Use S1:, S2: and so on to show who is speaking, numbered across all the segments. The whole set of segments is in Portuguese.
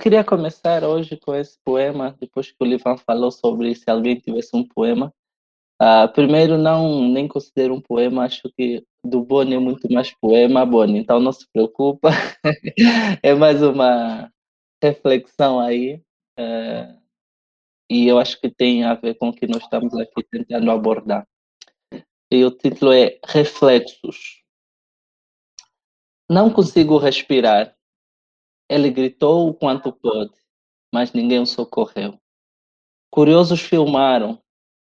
S1: Queria começar hoje com esse poema, depois que o Livan falou sobre se alguém tivesse um poema. Uh, primeiro, não nem considero um poema, acho que do Boni é muito mais poema, Boni, então não se preocupa. é mais uma reflexão aí. Uh, e eu acho que tem a ver com o que nós estamos aqui tentando abordar. E o título é Reflexos. Não consigo respirar ele gritou o quanto pôde, mas ninguém o socorreu. Curiosos filmaram,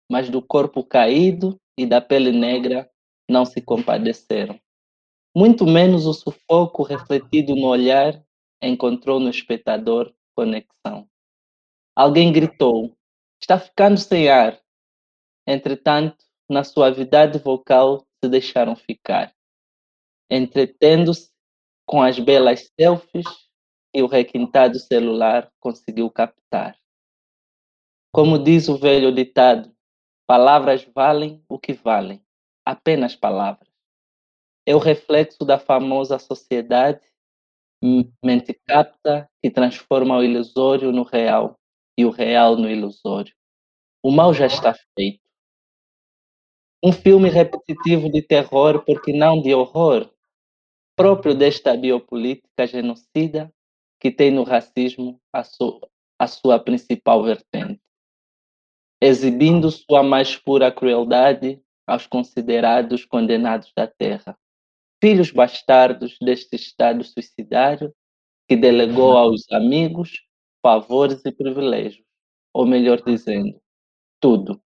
S1: mas do corpo caído e da pele negra não se compadeceram. Muito menos o sufoco refletido no olhar encontrou no espectador conexão. Alguém gritou: Está ficando sem ar. Entretanto, na suavidade vocal se deixaram ficar, entretendo-se com as belas selfies e o requintado celular conseguiu captar. Como diz o velho ditado, palavras valem o que valem, apenas palavras. É o reflexo da famosa sociedade mente capta que transforma o ilusório no real e o real no ilusório. O mal já está feito. Um filme repetitivo de terror, porque não de horror, próprio desta biopolítica genocida, que tem no racismo a sua, a sua principal vertente, exibindo sua mais pura crueldade aos considerados condenados da terra, filhos bastardos deste Estado suicidário que delegou aos amigos favores e privilégios, ou melhor dizendo, tudo.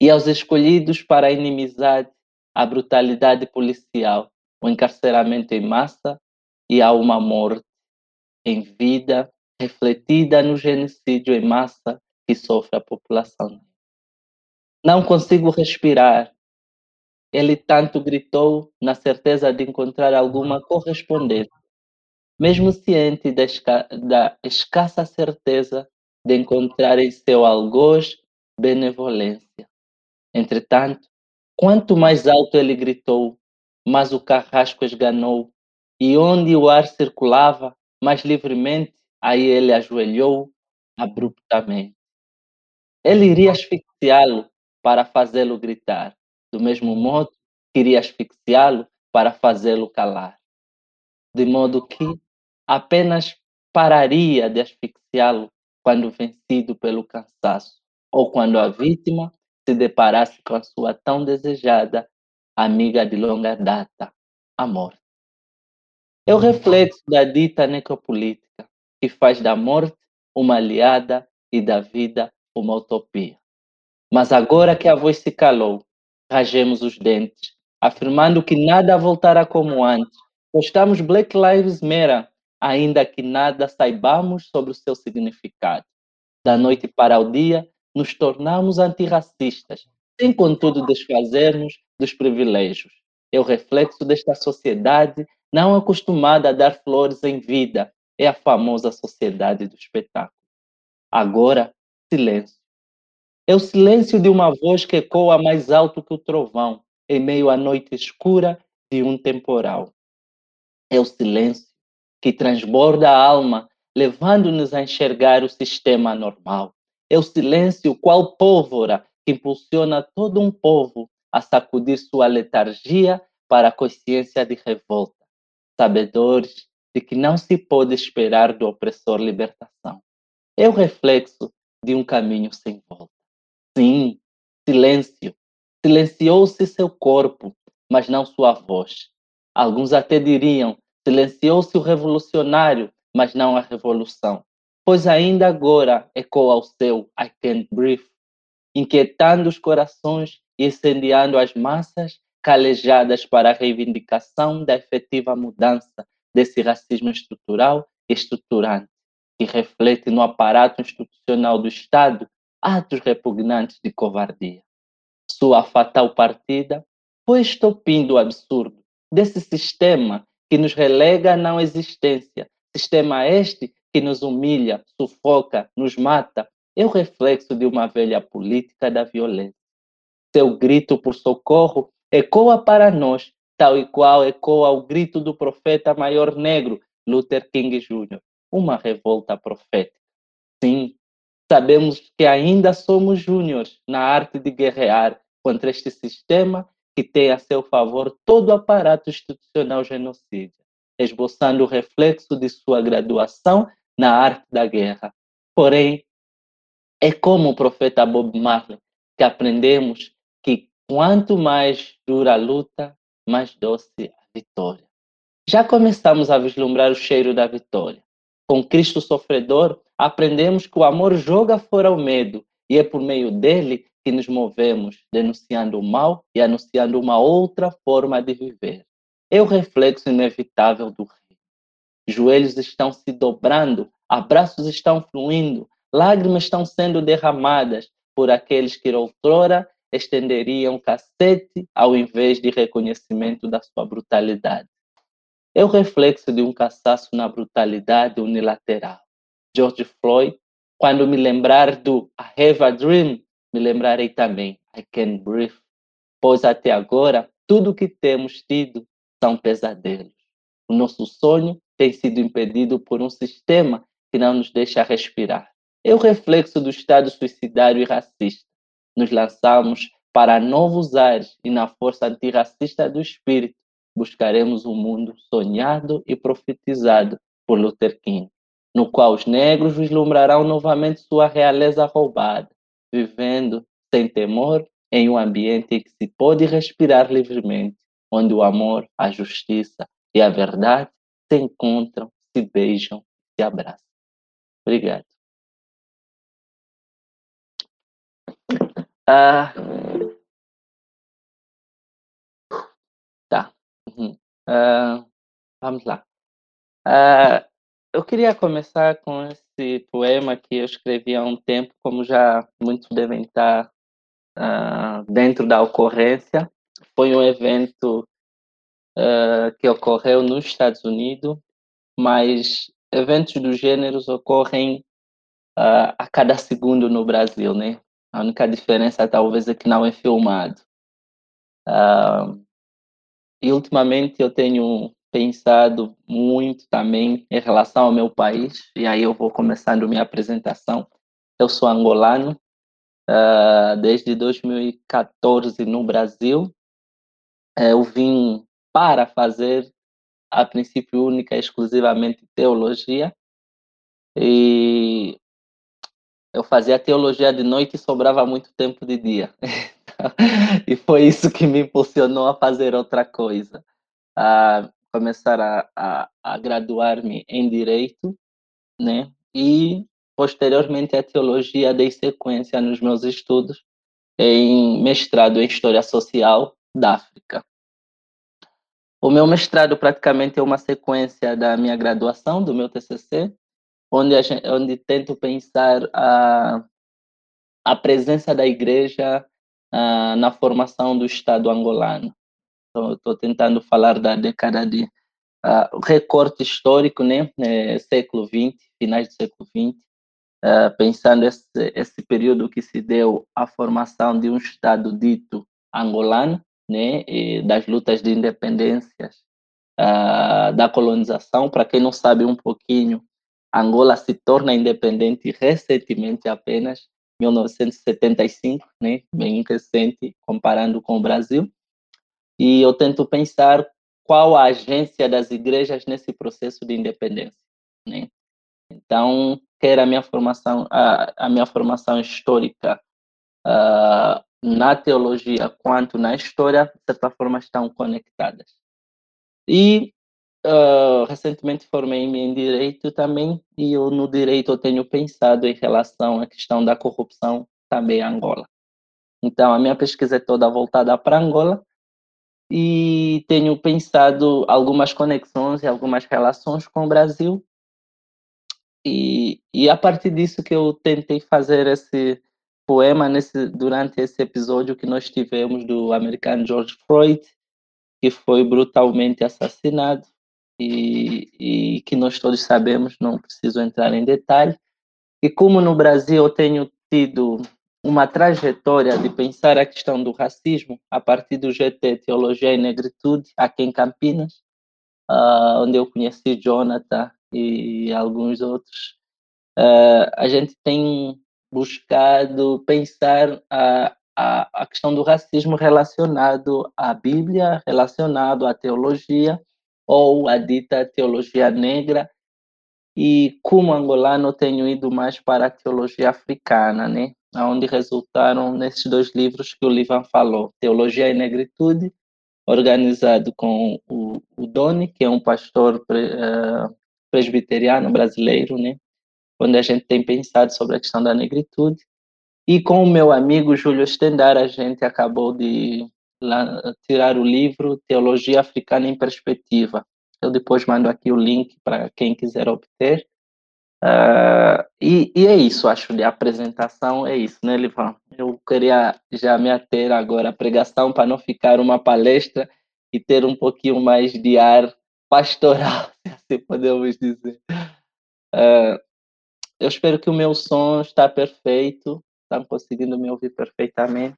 S1: E aos escolhidos para a inimizade, a brutalidade policial, o encarceramento em massa e a uma morte em vida refletida no genocídio em massa que sofre a população. Não consigo respirar. Ele tanto gritou na certeza de encontrar alguma correspondência, mesmo ciente da, esca da escassa certeza de encontrar em seu algoz benevolência. Entretanto, quanto mais alto ele gritou, mais o carrasco esganou, e onde o ar circulava, mais livremente, aí ele ajoelhou abruptamente. Ele iria asfixiá-lo para fazê-lo gritar, do mesmo modo que iria asfixiá-lo para fazê-lo calar. De modo que apenas pararia de asfixiá-lo quando vencido pelo cansaço, ou quando a vítima se deparasse com a sua tão desejada amiga de longa data, a morte. É o reflexo da dita necropolítica, que faz da morte uma aliada e da vida uma utopia. Mas agora que a voz se calou, ragemos os dentes, afirmando que nada voltará como antes. Postamos Black Lives Matter, ainda que nada saibamos sobre o seu significado. Da noite para o dia, nos tornamos antirracistas, sem contudo desfazermos dos privilégios. É o reflexo desta sociedade não acostumada a dar flores em vida, é a famosa sociedade do espetáculo. Agora, silêncio. É o silêncio de uma voz que ecoa mais alto que o trovão, em meio à noite escura de um temporal. É o silêncio que transborda a alma, levando-nos a enxergar o sistema normal. É o silêncio qual pólvora que impulsiona todo um povo a sacudir sua letargia para a consciência de revolta sabedores de que não se pode esperar do opressor libertação. É o reflexo de um caminho sem volta. Sim, silêncio. Silenciou-se seu corpo, mas não sua voz. Alguns até diriam: silenciou-se o revolucionário, mas não a revolução. Pois ainda agora ecoa o seu I can't breathe, inquietando os corações e incendiando as massas calejadas para a reivindicação da efetiva mudança desse racismo estrutural e estruturante, que reflete no aparato institucional do Estado atos repugnantes de covardia. Sua fatal partida foi estopim do absurdo desse sistema que nos relega à não existência, sistema este que nos humilha, sufoca, nos mata, é o reflexo de uma velha política da violência. Seu grito por socorro ecoa para nós, tal e qual ecoa o grito do profeta maior negro, Luther King Jr., uma revolta profética. Sim, sabemos que ainda somos júniores na arte de guerrear contra este sistema que tem a seu favor todo o aparato institucional genocida, esboçando o reflexo de sua graduação na arte da guerra. Porém, é como o profeta Bob Marley que aprendemos quanto mais dura a luta, mais doce a vitória. Já começamos a vislumbrar o cheiro da vitória. Com Cristo sofredor, aprendemos que o amor joga fora o medo e é por meio dele que nos movemos, denunciando o mal e anunciando uma outra forma de viver. É o reflexo inevitável do rei. Joelhos estão se dobrando, abraços estão fluindo, lágrimas estão sendo derramadas por aqueles que outrora estenderiam cacete ao invés de reconhecimento da sua brutalidade. É o reflexo de um cansaço na brutalidade unilateral. George Floyd, quando me lembrar do I have a dream, me lembrarei também I can breathe, pois até agora tudo o que temos tido são pesadelos. O nosso sonho tem sido impedido por um sistema que não nos deixa respirar. É o reflexo do estado suicidário e racista. Nos lançamos para novos ares e na força antirracista do espírito buscaremos um mundo sonhado e profetizado por Luther King, no qual os negros vislumbrarão novamente sua realeza roubada, vivendo sem temor em um ambiente em que se pode respirar livremente, onde o amor, a justiça e a verdade se encontram, se beijam, se abraçam. Obrigado. Ah, tá. Uhum. Ah, vamos lá. Ah, eu queria começar com esse poema que eu escrevi há um tempo, como já muitos devem estar dentro da ocorrência. Foi um evento que ocorreu nos Estados Unidos, mas eventos do gênero ocorrem a cada segundo no Brasil, né? A única diferença talvez é que não é filmado. e ultimamente eu tenho pensado muito também em relação ao meu país, e aí eu vou começando minha apresentação. Eu sou angolano, uh, desde 2014 no Brasil. Uh, eu vim para fazer, a princípio, única e exclusivamente teologia, e eu fazia teologia de noite e sobrava muito tempo de dia. e foi isso que me impulsionou a fazer outra coisa. Uh, começar a, a, a graduar-me em Direito, né? E, posteriormente, a Teologia dei sequência nos meus estudos em mestrado em História Social da África. O meu mestrado praticamente é uma sequência da minha graduação, do meu TCC, onde, gente, onde tento pensar a, a presença da igreja uh, na formação do Estado angolano. Estou tentando falar da década de recorte histórico, né? É, século XX, finais do século XX, uh, pensando esse, esse período que se deu a formação de um Estado dito angolano, né? E das lutas de independências, da colonização. Para quem não sabe um pouquinho, Angola se torna independente recentemente apenas 1975, né? Bem recente comparando com o Brasil e eu tento pensar qual a agência das igrejas nesse processo de independência, né? Então, quer a minha formação, a, a minha formação histórica uh, na teologia quanto na história, de certa forma, estão conectadas. E uh, recentemente formei-me em direito também, e eu no direito eu tenho pensado em relação à questão da corrupção também em Angola. Então, a minha pesquisa é toda voltada para Angola, e tenho pensado algumas conexões e algumas relações com o Brasil. E, e a partir disso que eu tentei fazer esse poema nesse, durante esse episódio que nós tivemos do americano George Floyd, que foi brutalmente assassinado e, e que nós todos sabemos, não preciso entrar em detalhe. E como no Brasil eu tenho tido uma trajetória de pensar a questão do racismo a partir do GT Teologia e Negritude, aqui em Campinas, uh, onde eu conheci Jonathan e alguns outros, uh, a gente tem buscado pensar a, a, a questão do racismo relacionado à Bíblia, relacionado à teologia, ou a dita teologia negra, e como angolano tenho ido mais para a teologia africana, né? Onde resultaram nesses dois livros que o Livan falou, Teologia e Negritude, organizado com o, o Doni, que é um pastor pre, uh, presbiteriano brasileiro, né? Onde a gente tem pensado sobre a questão da negritude. E com o meu amigo Júlio Stendar, a gente acabou de lá, tirar o livro Teologia Africana em Perspectiva. Eu depois mando aqui o link para quem quiser obter. Uh, e, e, é isso, acho, de apresentação, é isso, né, Livan? Eu queria já me ater agora à pregação para não ficar uma palestra e ter um pouquinho mais de ar pastoral, se assim podemos dizer. Uh, eu espero que o meu som está perfeito, estão conseguindo me ouvir perfeitamente.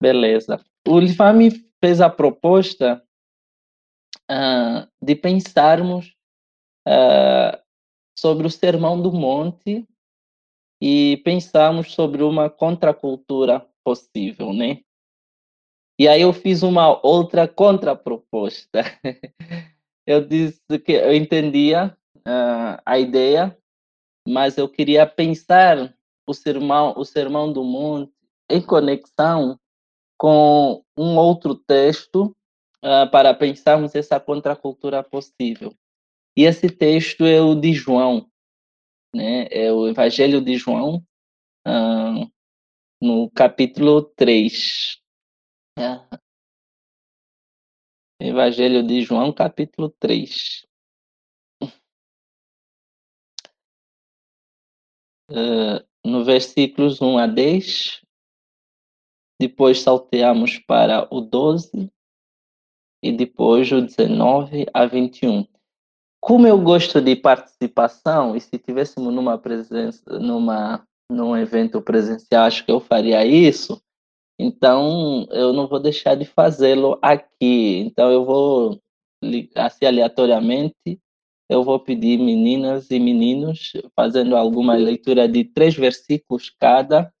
S1: Beleza. O Livan me fez a proposta uh, de pensarmos uh, sobre o Sermão do Monte e pensarmos sobre uma contracultura possível, né? E aí eu fiz uma outra contraproposta. eu disse que eu entendia uh, a ideia, mas eu queria pensar o sermão, o sermão do monte em conexão com um outro texto uh, para pensarmos essa contracultura possível. E esse texto é o de João, né? é o Evangelho de João, uh, no capítulo 3. Uh, Evangelho de João, capítulo 3. Uh, no versículos 1 a 10, depois salteamos para o 12 e depois o 19 a 21. Como eu gosto de participação, e se tivéssemos numa presença, numa, num evento presencial, acho que eu faria isso, então eu não vou deixar de fazê-lo aqui. Então eu vou, assim aleatoriamente, eu vou pedir meninas e meninos fazendo alguma leitura de três versículos cada,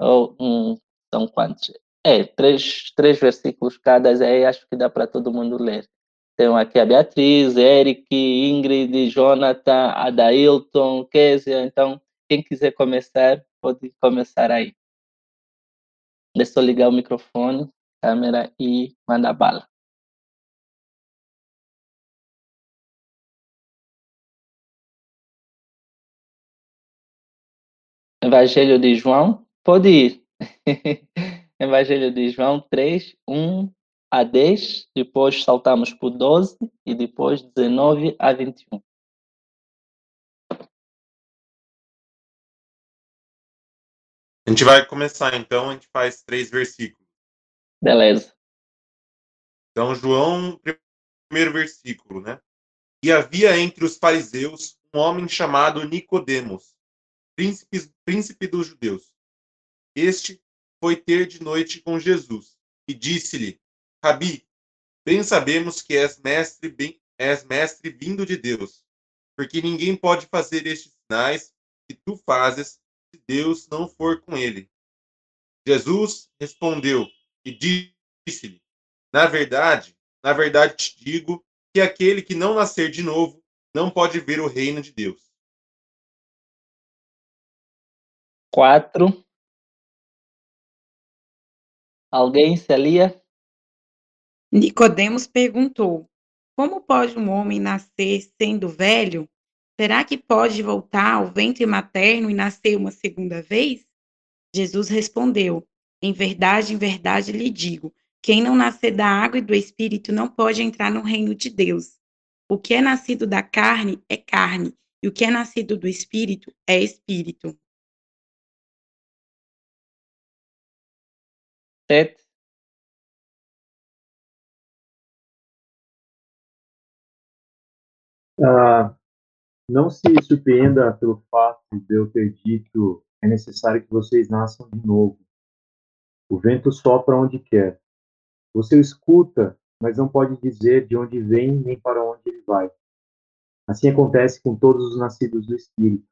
S1: ou um, são quantos? É, três, três versículos cada, aí acho que dá para todo mundo ler. Tem aqui a Beatriz, Eric, Ingrid, Jonathan, Adailton, Késia. Então, quem quiser começar, pode começar aí. Deixa eu ligar o microfone, câmera e manda bala. Evangelho de João, pode ir. Evangelho de João 3, 1 a 10, depois saltamos para o 12 e depois 19 a 21.
S2: A gente vai começar então, a gente faz três versículos.
S1: Beleza.
S2: Então, João, primeiro versículo, né? E havia entre os fariseus um homem chamado Nicodemos, príncipe, príncipe dos judeus. Este foi ter de noite com Jesus e disse-lhe: Rabi, bem sabemos que és mestre, bem, és mestre vindo de Deus, porque ninguém pode fazer estes sinais que tu fazes se Deus não for com ele. Jesus respondeu e disse-lhe: Na verdade, na verdade te digo que aquele que não nascer de novo não pode ver o reino de Deus.
S1: Quatro. Alguém se alia?
S3: Nicodemos perguntou: Como pode um homem nascer sendo velho? Será que pode voltar ao ventre materno e nascer uma segunda vez? Jesus respondeu: Em verdade, em verdade lhe digo: quem não nascer da água e do espírito não pode entrar no reino de Deus. O que é nascido da carne é carne, e o que é nascido do espírito é espírito.
S1: Sete.
S4: Ah, não se surpreenda pelo fato de eu ter dito é necessário que vocês nasçam de novo. O vento sopra onde quer. Você o escuta, mas não pode dizer de onde vem nem para onde ele vai. Assim acontece com todos os nascidos do Espírito.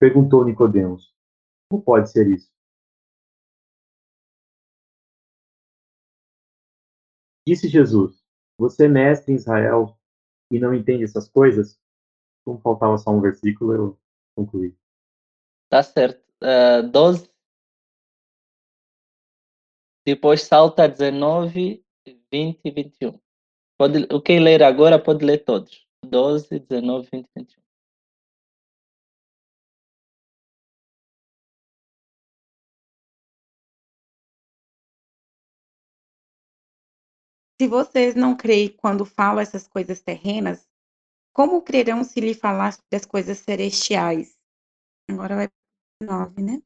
S4: Perguntou Nicodemos: Como pode ser isso? Disse Jesus: Você é mestre em Israel e não entende essas coisas? Como faltava só um versículo, eu concluí.
S1: Tá certo. Uh, 12. Depois salta 19, 20 e 21. Pode, o que ler agora pode ler todos. 12, 19, 20 e 21.
S3: Se vocês não creem quando falo essas coisas terrenas, como crerão se lhe falar das coisas celestiais? Agora vai para 9, né?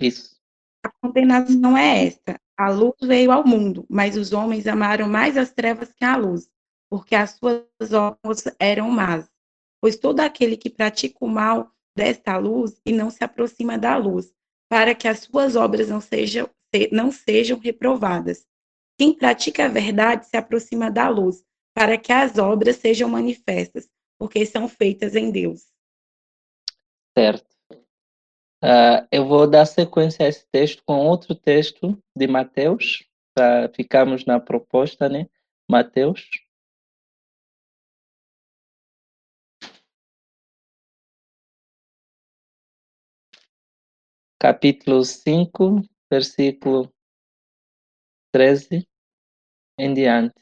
S1: Isso.
S3: A condenação é esta: a luz veio ao mundo, mas os homens amaram mais as trevas que a luz, porque as suas obras eram más. Pois todo aquele que pratica o mal desta luz e não se aproxima da luz, para que as suas obras não sejam, não sejam reprovadas. Quem pratica a verdade se aproxima da luz, para que as obras sejam manifestas, porque são feitas em Deus.
S1: Certo. Uh, eu vou dar sequência a esse texto com outro texto de Mateus, para ficarmos na proposta, né? Mateus. Capítulo 5, versículo 13 em diante.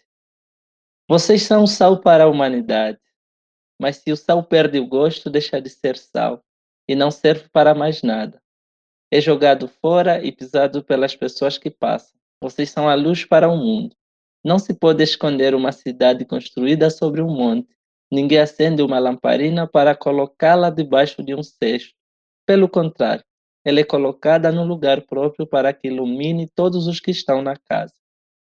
S1: Vocês são sal para a humanidade, mas se o sal perde o gosto, deixa de ser sal e não serve para mais nada. É jogado fora e pisado pelas pessoas que passam. Vocês são a luz para o mundo. Não se pode esconder uma cidade construída sobre um monte. Ninguém acende uma lamparina para colocá-la debaixo de um cesto. Pelo contrário, ela é colocada no lugar próprio para que ilumine todos os que estão na casa.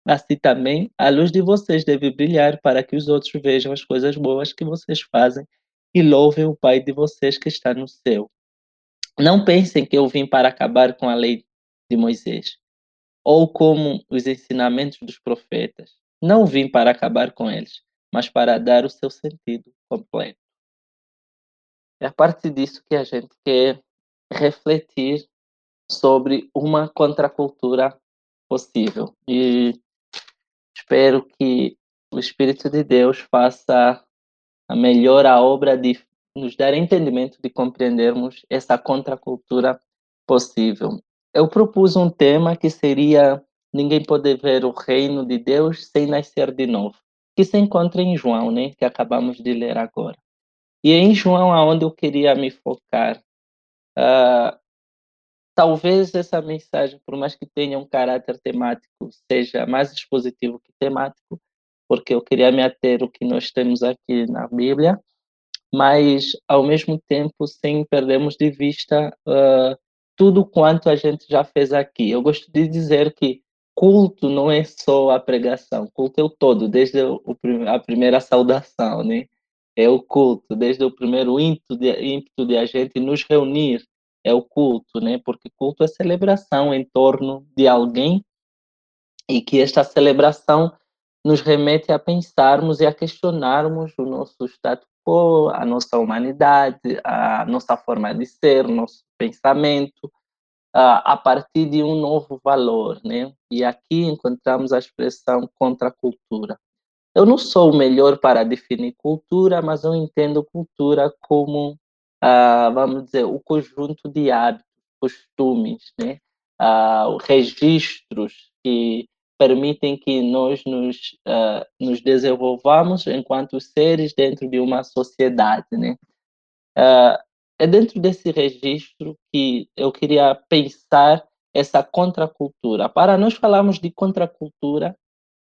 S1: Assim também, a luz de vocês deve brilhar para que os outros vejam as coisas boas que vocês fazem e louvem o Pai de vocês que está no céu. Não pensem que eu vim para acabar com a lei de Moisés ou como os ensinamentos dos profetas. Não vim para acabar com eles, mas para dar o seu sentido completo. É a partir disso que a gente quer refletir sobre uma contracultura possível. E espero que o Espírito de Deus faça a melhor a obra de nos dar entendimento de compreendermos essa contracultura possível. Eu propus um tema que seria ninguém poder ver o reino de Deus sem nascer de novo, que se encontra em João, né, que acabamos de ler agora. E é em João aonde eu queria me focar. Uh, talvez essa mensagem, por mais que tenha um caráter temático, seja mais expositivo que temático, porque eu queria me ater o que nós temos aqui na Bíblia, mas ao mesmo tempo sem perdermos de vista uh, tudo quanto a gente já fez aqui. Eu gosto de dizer que culto não é só a pregação, culto é o todo, desde o, a primeira saudação, né? É o culto, desde o primeiro ímpeto de, ímpeto de a gente nos reunir, é o culto, né? Porque culto é celebração em torno de alguém e que esta celebração nos remete a pensarmos e a questionarmos o nosso status quo, a nossa humanidade, a nossa forma de ser, nosso pensamento, a partir de um novo valor, né? E aqui encontramos a expressão contra a cultura. Eu não sou o melhor para definir cultura, mas eu entendo cultura como, ah, vamos dizer, o conjunto de hábitos, costumes, né? Ah, registros que permitem que nós nos, uh, nos desenvolvamos enquanto seres dentro de uma sociedade, né? Uh, é dentro desse registro que eu queria pensar essa contracultura. Para nós falarmos de contracultura,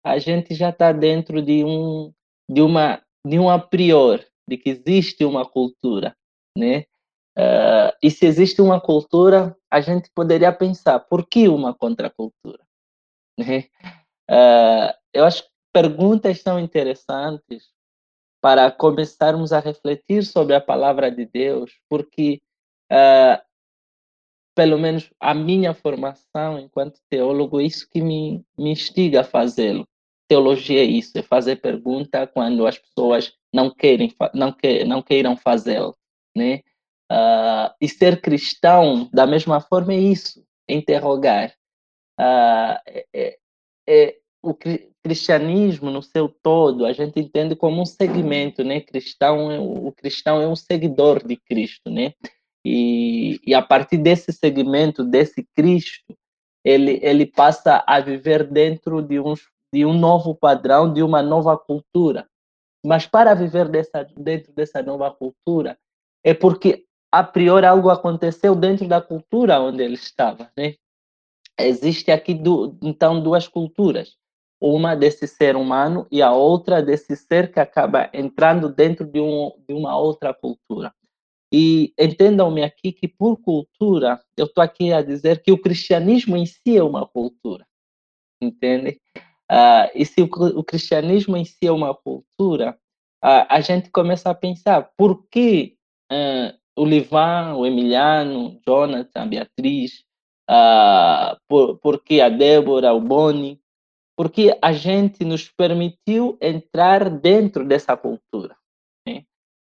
S1: a gente já está dentro de um de uma de um a priori de que existe uma cultura, né? Uh, e se existe uma cultura, a gente poderia pensar por que uma contracultura? Né? Uh, eu acho que perguntas são interessantes para começarmos a refletir sobre a palavra de Deus, porque, uh, pelo menos a minha formação enquanto teólogo, isso que me, me instiga a fazê-lo. teologia é isso, é fazer pergunta quando as pessoas não querem, não, que, não queiram fazê-la, né? Uh, e ser cristão, da mesma forma, é isso, é interrogar. Uh, é, é, o cristianismo no seu todo, a gente entende como um segmento, né? Cristão, é o cristão é um seguidor de Cristo, né? E, e a partir desse segmento, desse Cristo, ele, ele passa a viver dentro de, uns, de um novo padrão, de uma nova cultura. Mas para viver dessa, dentro dessa nova cultura, é porque a priori algo aconteceu dentro da cultura onde ele estava, né? Existe aqui, do, então, duas culturas. Uma desse ser humano e a outra desse ser que acaba entrando dentro de, um, de uma outra cultura. E entendam-me aqui que, por cultura, eu estou aqui a dizer que o cristianismo em si é uma cultura, entende? Uh, e se o, o, cristianismo em si é uma cultura, uh, a gente começa a pensar por que uh, o Livan, o Emiliano, Jonathan, a Beatriz, por, por que a Débora, o Boni, porque a gente nos permitiu entrar dentro dessa cultura.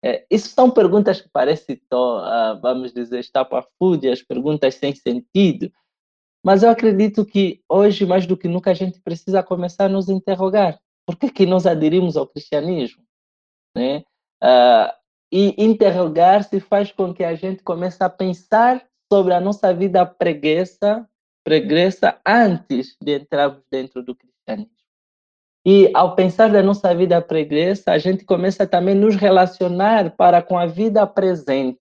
S1: É, isso são perguntas que parecem, uh, vamos dizer, estapafúrdias, perguntas sem sentido, mas eu acredito que hoje, mais do que nunca, a gente precisa começar a nos interrogar. Por que, que nós aderimos ao cristianismo? Né? Uh, e interrogar-se faz com que a gente comece a pensar sobre a nossa vida preguiça, pregressa antes de entrarmos dentro do cristianismo. E ao pensar da nossa vida pregressa, a gente começa também a nos relacionar para com a vida presente,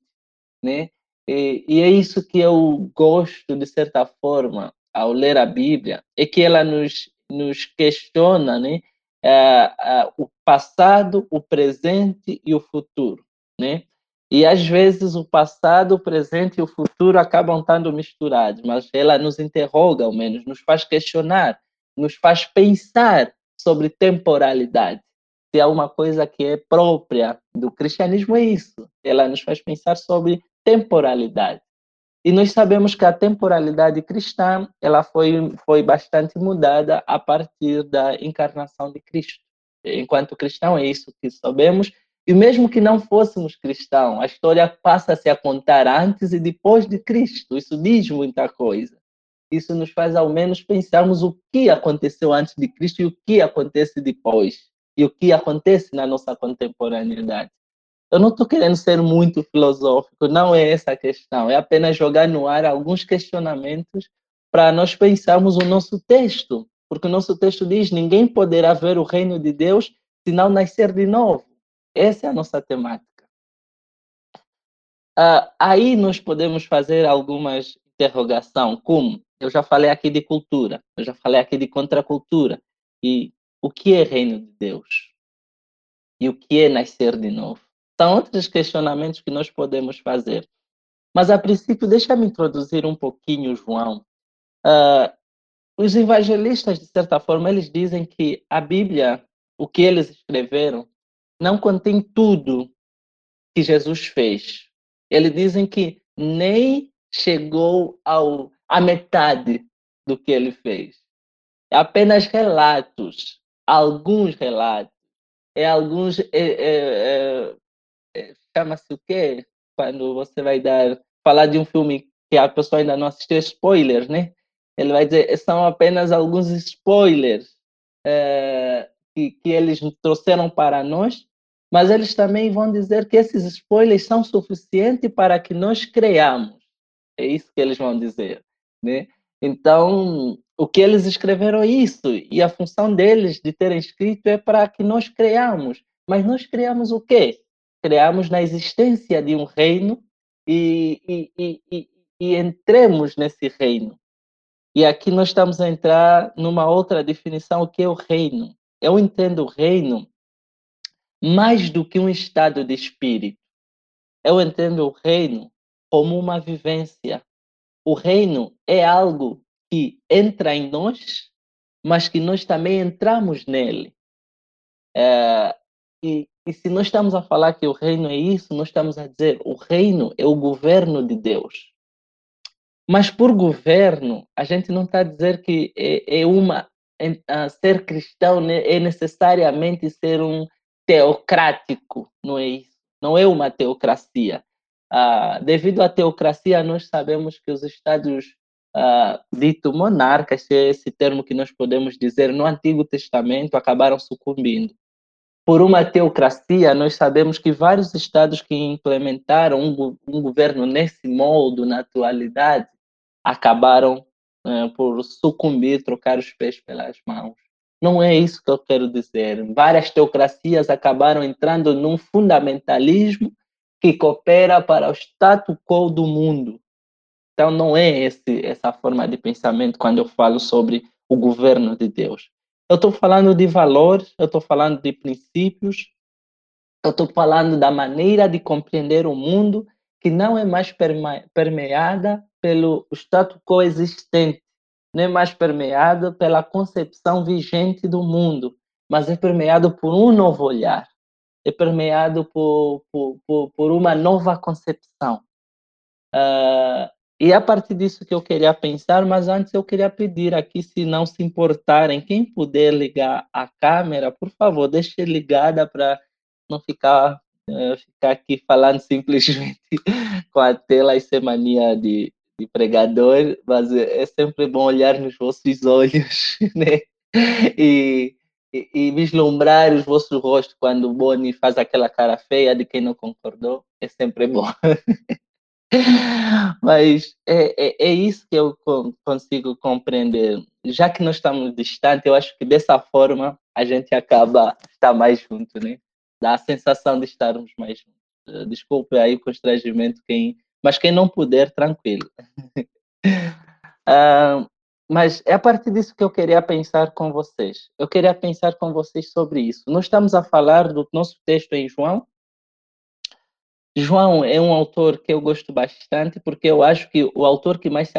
S1: né? E, e, é isso que eu gosto, de certa forma, ao ler a Bíblia, é que ela nos, nos questiona, né? É, é, o passado, o presente e o futuro, né? E às vezes o passado, o presente e o futuro acabam estando misturados, mas ela nos interroga, ao menos, nos faz questionar, nos faz pensar sobre temporalidade. Se há uma coisa que é própria do cristianismo, é isso. Ela nos faz pensar sobre temporalidade. E nós sabemos que a temporalidade cristã ela foi, foi bastante mudada a partir da encarnação de Cristo. Enquanto cristão, é isso que sabemos. E mesmo que não fôssemos cristãos, a história passa-se a contar antes e depois de Cristo. Isso diz muita coisa isso nos faz ao menos pensarmos o que aconteceu antes de Cristo e o que acontece depois, e o que acontece na nossa contemporaneidade. Eu não estou querendo ser muito filosófico, não é essa a questão, é apenas jogar no ar alguns questionamentos para nós pensarmos o nosso texto, porque o nosso texto diz: ninguém poderá ver o reino de Deus se não nascer de novo. Essa é a nossa temática. Uh, aí nós podemos fazer algumas interrogações, como eu já falei aqui de cultura, eu já falei aqui de contracultura. E o que é reino de Deus? E o que é nascer de novo? São outros questionamentos que nós podemos fazer. Mas, a princípio, deixa-me introduzir um pouquinho, João. Uh, os evangelistas, de certa forma, eles dizem que a Bíblia, o que eles escreveram, não contém tudo que Jesus fez. Eles dizem que nem chegou ao a metade do que ele fez. É apenas relatos, alguns relatos. É alguns. É, é, é, Chama-se o quê? Quando você vai dar falar de um filme que a pessoa ainda não assistiu, spoilers, né? Ele vai dizer são apenas alguns spoilers é, que, que eles trouxeram para nós, mas eles também vão dizer que esses spoilers são suficientes para que nós creamos. É isso que eles vão dizer. Né? Então, o que eles escreveram é isso, e a função deles de terem escrito é para que nós creamos. Mas nós criamos o quê? Criamos na existência de um reino e, e, e, e entremos nesse reino. E aqui nós estamos a entrar numa outra definição, o que é o reino. Eu entendo o reino mais do que um estado de espírito. Eu entendo o reino como uma vivência, o reino é algo que entra em nós, mas que nós também entramos nele. É, e, e, se nós estamos a falar que o reino é isso, nós estamos a dizer o reino é o governo de Deus. Mas por governo, a gente não está a dizer que é, é uma ser cristão é necessariamente ser um teocrático, não é isso? Não é uma teocracia. Uh, devido à teocracia, nós sabemos que os estados uh, dito monarcas, é esse termo que nós podemos dizer, no Antigo Testamento acabaram sucumbindo. Por uma teocracia, nós sabemos que vários estados que implementaram um, um governo nesse modo na atualidade acabaram uh, por sucumbir, trocar os pés pelas mãos. Não é isso que eu quero dizer. Várias teocracias acabaram entrando num fundamentalismo que coopera para o status quo do mundo. Então, não é esse, essa forma de pensamento quando eu falo sobre o governo de Deus. Eu estou falando de valores, eu estou falando de princípios, eu estou falando da maneira de compreender o mundo que não é mais permeada pelo status quo existente, não é mais permeada pela concepção vigente do mundo, mas é permeado por um novo olhar, é permeado por, por, por, por uma nova concepção. Uh, e a partir disso que eu queria pensar, mas antes eu queria pedir aqui, se não se importarem, quem puder ligar a câmera, por favor, deixe ligada para não ficar, uh, ficar aqui falando simplesmente com a tela e ser mania de, de pregador, mas é sempre bom olhar nos vossos olhos, né? E, e, e vislumbrar os vossos rostos quando o Boni faz aquela cara feia de quem não concordou, é sempre bom. Mas é, é, é, isso que eu consigo compreender. Já que nós estamos distantes, eu acho que dessa forma a gente acaba estar mais junto, né? Dá a sensação de estarmos mais juntos. Desculpe aí o constrangimento, quem, mas quem não puder, tranquilo. uh, mas é a partir disso que eu queria pensar com vocês. Eu queria pensar com vocês sobre isso. Nós estamos a falar do nosso texto em João, João é um autor que eu gosto bastante, porque eu acho que o autor que mais se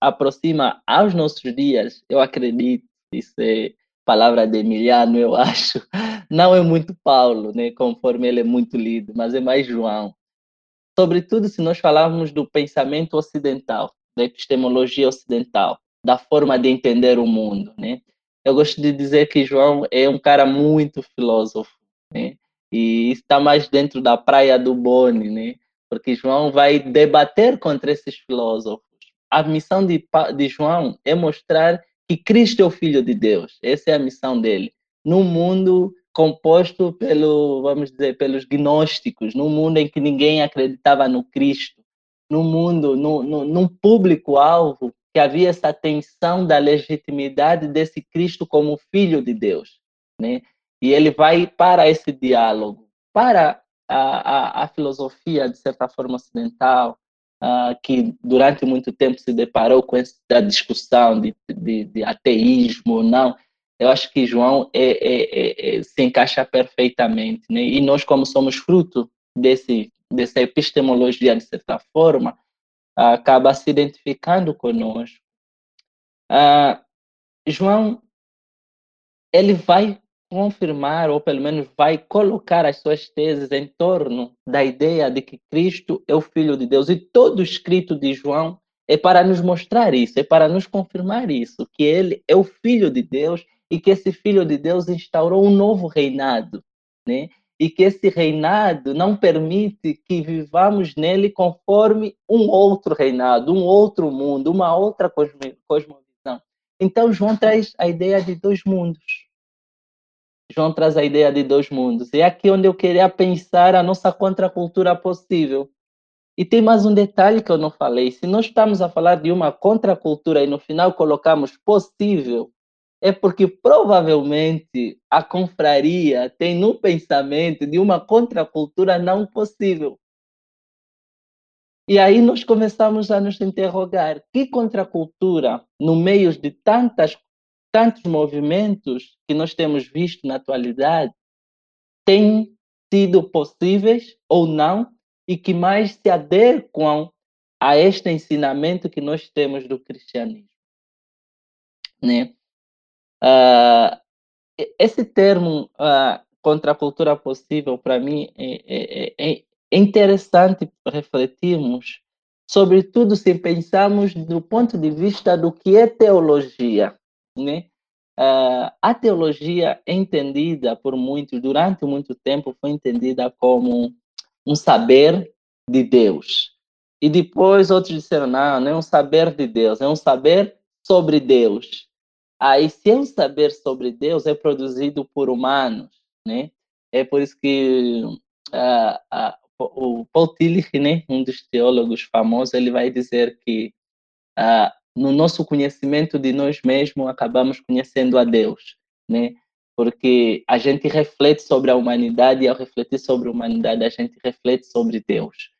S1: aproxima aos nossos dias, eu acredito, isso é palavra de Emiliano, eu acho, não é muito Paulo, né, conforme ele é muito lido, mas é mais João. Sobretudo se nós falarmos do pensamento ocidental, da epistemologia ocidental, da forma de entender o mundo, né? Eu gosto de dizer que João é um cara muito filósofo, né? e está mais dentro da praia do Boni, né? Porque João vai debater contra esses filósofos. A missão de, de João é mostrar que Cristo é o Filho de Deus. Essa é a missão dele. Num mundo composto pelo, vamos dizer, pelos gnósticos, num mundo em que ninguém acreditava no Cristo, num mundo, no, no, num público-alvo que havia essa tensão da legitimidade desse Cristo como Filho de Deus, né? E ele vai para esse diálogo, para a, a, a filosofia, de certa forma, ocidental, uh, que durante muito tempo se deparou com essa discussão de, de, de ateísmo ou não. Eu acho que João é, é, é, é, se encaixa perfeitamente. Né? E nós, como somos fruto desse, dessa epistemologia, de certa forma, acaba se identificando conosco. Uh, João ele vai confirmar, ou pelo menos vai colocar as suas teses em torno da ideia de que Cristo é o Filho de Deus. E todo escrito de João é para nos mostrar isso, é para nos confirmar isso, que ele é o Filho de Deus e que esse Filho de Deus instaurou um novo reinado, né? E que esse reinado não permite que vivamos nele conforme um outro reinado, um outro mundo, uma outra cosmovisão. Então, João traz a ideia de dois mundos João traz a ideia de dois mundos. É aqui onde eu queria pensar a nossa contracultura possível. E tem mais um detalhe que eu não falei. Se nós estamos a falar de uma contracultura e no final colocamos possível, é porque provavelmente a confraria tem no pensamento de uma contracultura não possível. E aí nós começamos a nos interrogar: que contracultura, no meio de tantas tantos movimentos que nós temos visto na atualidade têm sido possíveis ou não e que mais se adequam a este ensinamento que nós temos do cristianismo. Né? Uh, esse termo uh, contra a cultura possível, para mim, é, é, é, é interessante refletirmos, sobretudo se pensarmos do ponto de vista do que é teologia né? uh, a teologia é entendida por muitos, durante muito tempo, foi entendida como um saber de Deus. E depois outros disseram, não, não é um saber de Deus, é um saber sobre Deus. Aí, se um saber sobre Deus, é produzido por humanos, né? É por isso que uh, uh, o Paul Tillich, né, um dos teólogos famosos, ele vai dizer que uh, no nosso conhecimento de nós mesmos acabamos conhecendo a Deus, né? Porque a gente reflete sobre a humanidade e ao refletir sobre a humanidade a gente reflete sobre Deus.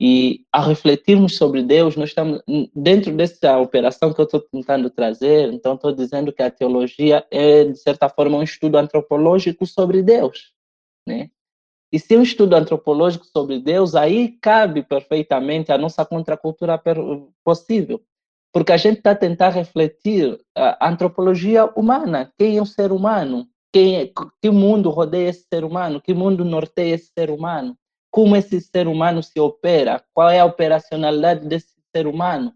S1: E ao refletirmos sobre Deus, nós estamos dentro dessa operação que eu estou tentando trazer. Então, estou dizendo que a teologia é, de certa forma, um estudo antropológico sobre Deus, né? E se um estudo antropológico sobre Deus, aí cabe perfeitamente a nossa contracultura possível. Porque a gente está tentando refletir a antropologia humana. Quem é o ser humano? Quem é, que mundo rodeia esse ser humano? Que mundo norteia esse ser humano? Como esse ser humano se opera? Qual é a operacionalidade desse ser humano?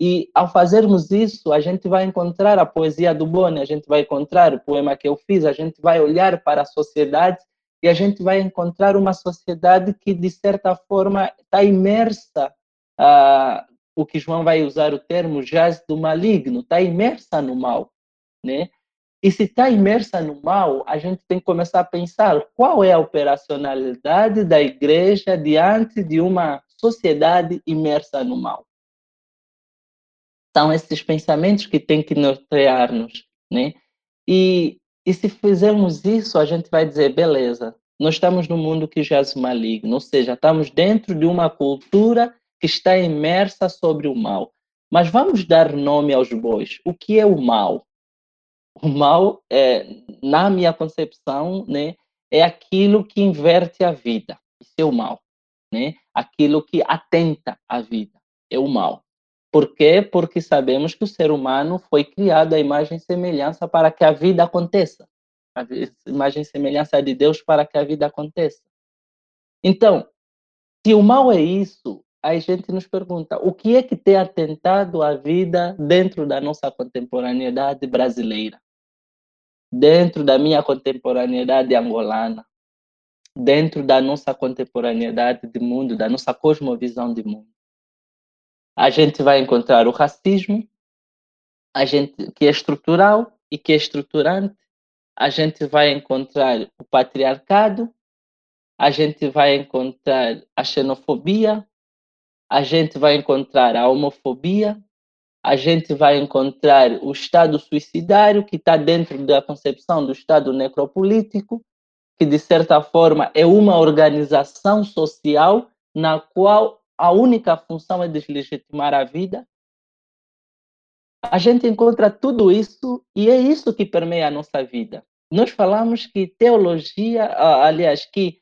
S1: E ao fazermos isso, a gente vai encontrar a poesia do Boni, a gente vai encontrar o poema que eu fiz, a gente vai olhar para a sociedade e a gente vai encontrar uma sociedade que, de certa forma, está imersa, ah, o que João vai usar o termo jaz do maligno, está imersa no mal. Né? E se está imersa no mal, a gente tem que começar a pensar qual é a operacionalidade da igreja diante de uma sociedade imersa no mal. São esses pensamentos que têm que nortear-nos. Né? E e se fizermos isso, a gente vai dizer, beleza, nós estamos no mundo que jaz maligno, ou seja, estamos dentro de uma cultura que está imersa sobre o mal. Mas vamos dar nome aos bois. O que é o mal? O mal, é, na minha concepção, né, é aquilo que inverte a vida. Isso é o mal. Né? Aquilo que atenta à vida. É o mal. Por quê? Porque sabemos que o ser humano foi criado à imagem e semelhança para que a vida aconteça. A imagem e semelhança de Deus para que a vida aconteça. Então, se o mal é isso, a gente nos pergunta o que é que tem atentado à vida dentro da nossa contemporaneidade brasileira, dentro da minha contemporaneidade angolana, dentro da nossa contemporaneidade de mundo, da nossa cosmovisão de mundo a gente vai encontrar o racismo, a gente que é estrutural e que é estruturante, a gente vai encontrar o patriarcado, a gente vai encontrar a xenofobia, a gente vai encontrar a homofobia, a gente vai encontrar o Estado suicidário, que está dentro da concepção do Estado necropolítico, que de certa forma é uma organização social na qual a única função é deslegitimar a vida, a gente encontra tudo isso e é isso que permeia a nossa vida. Nós falamos que teologia, aliás, que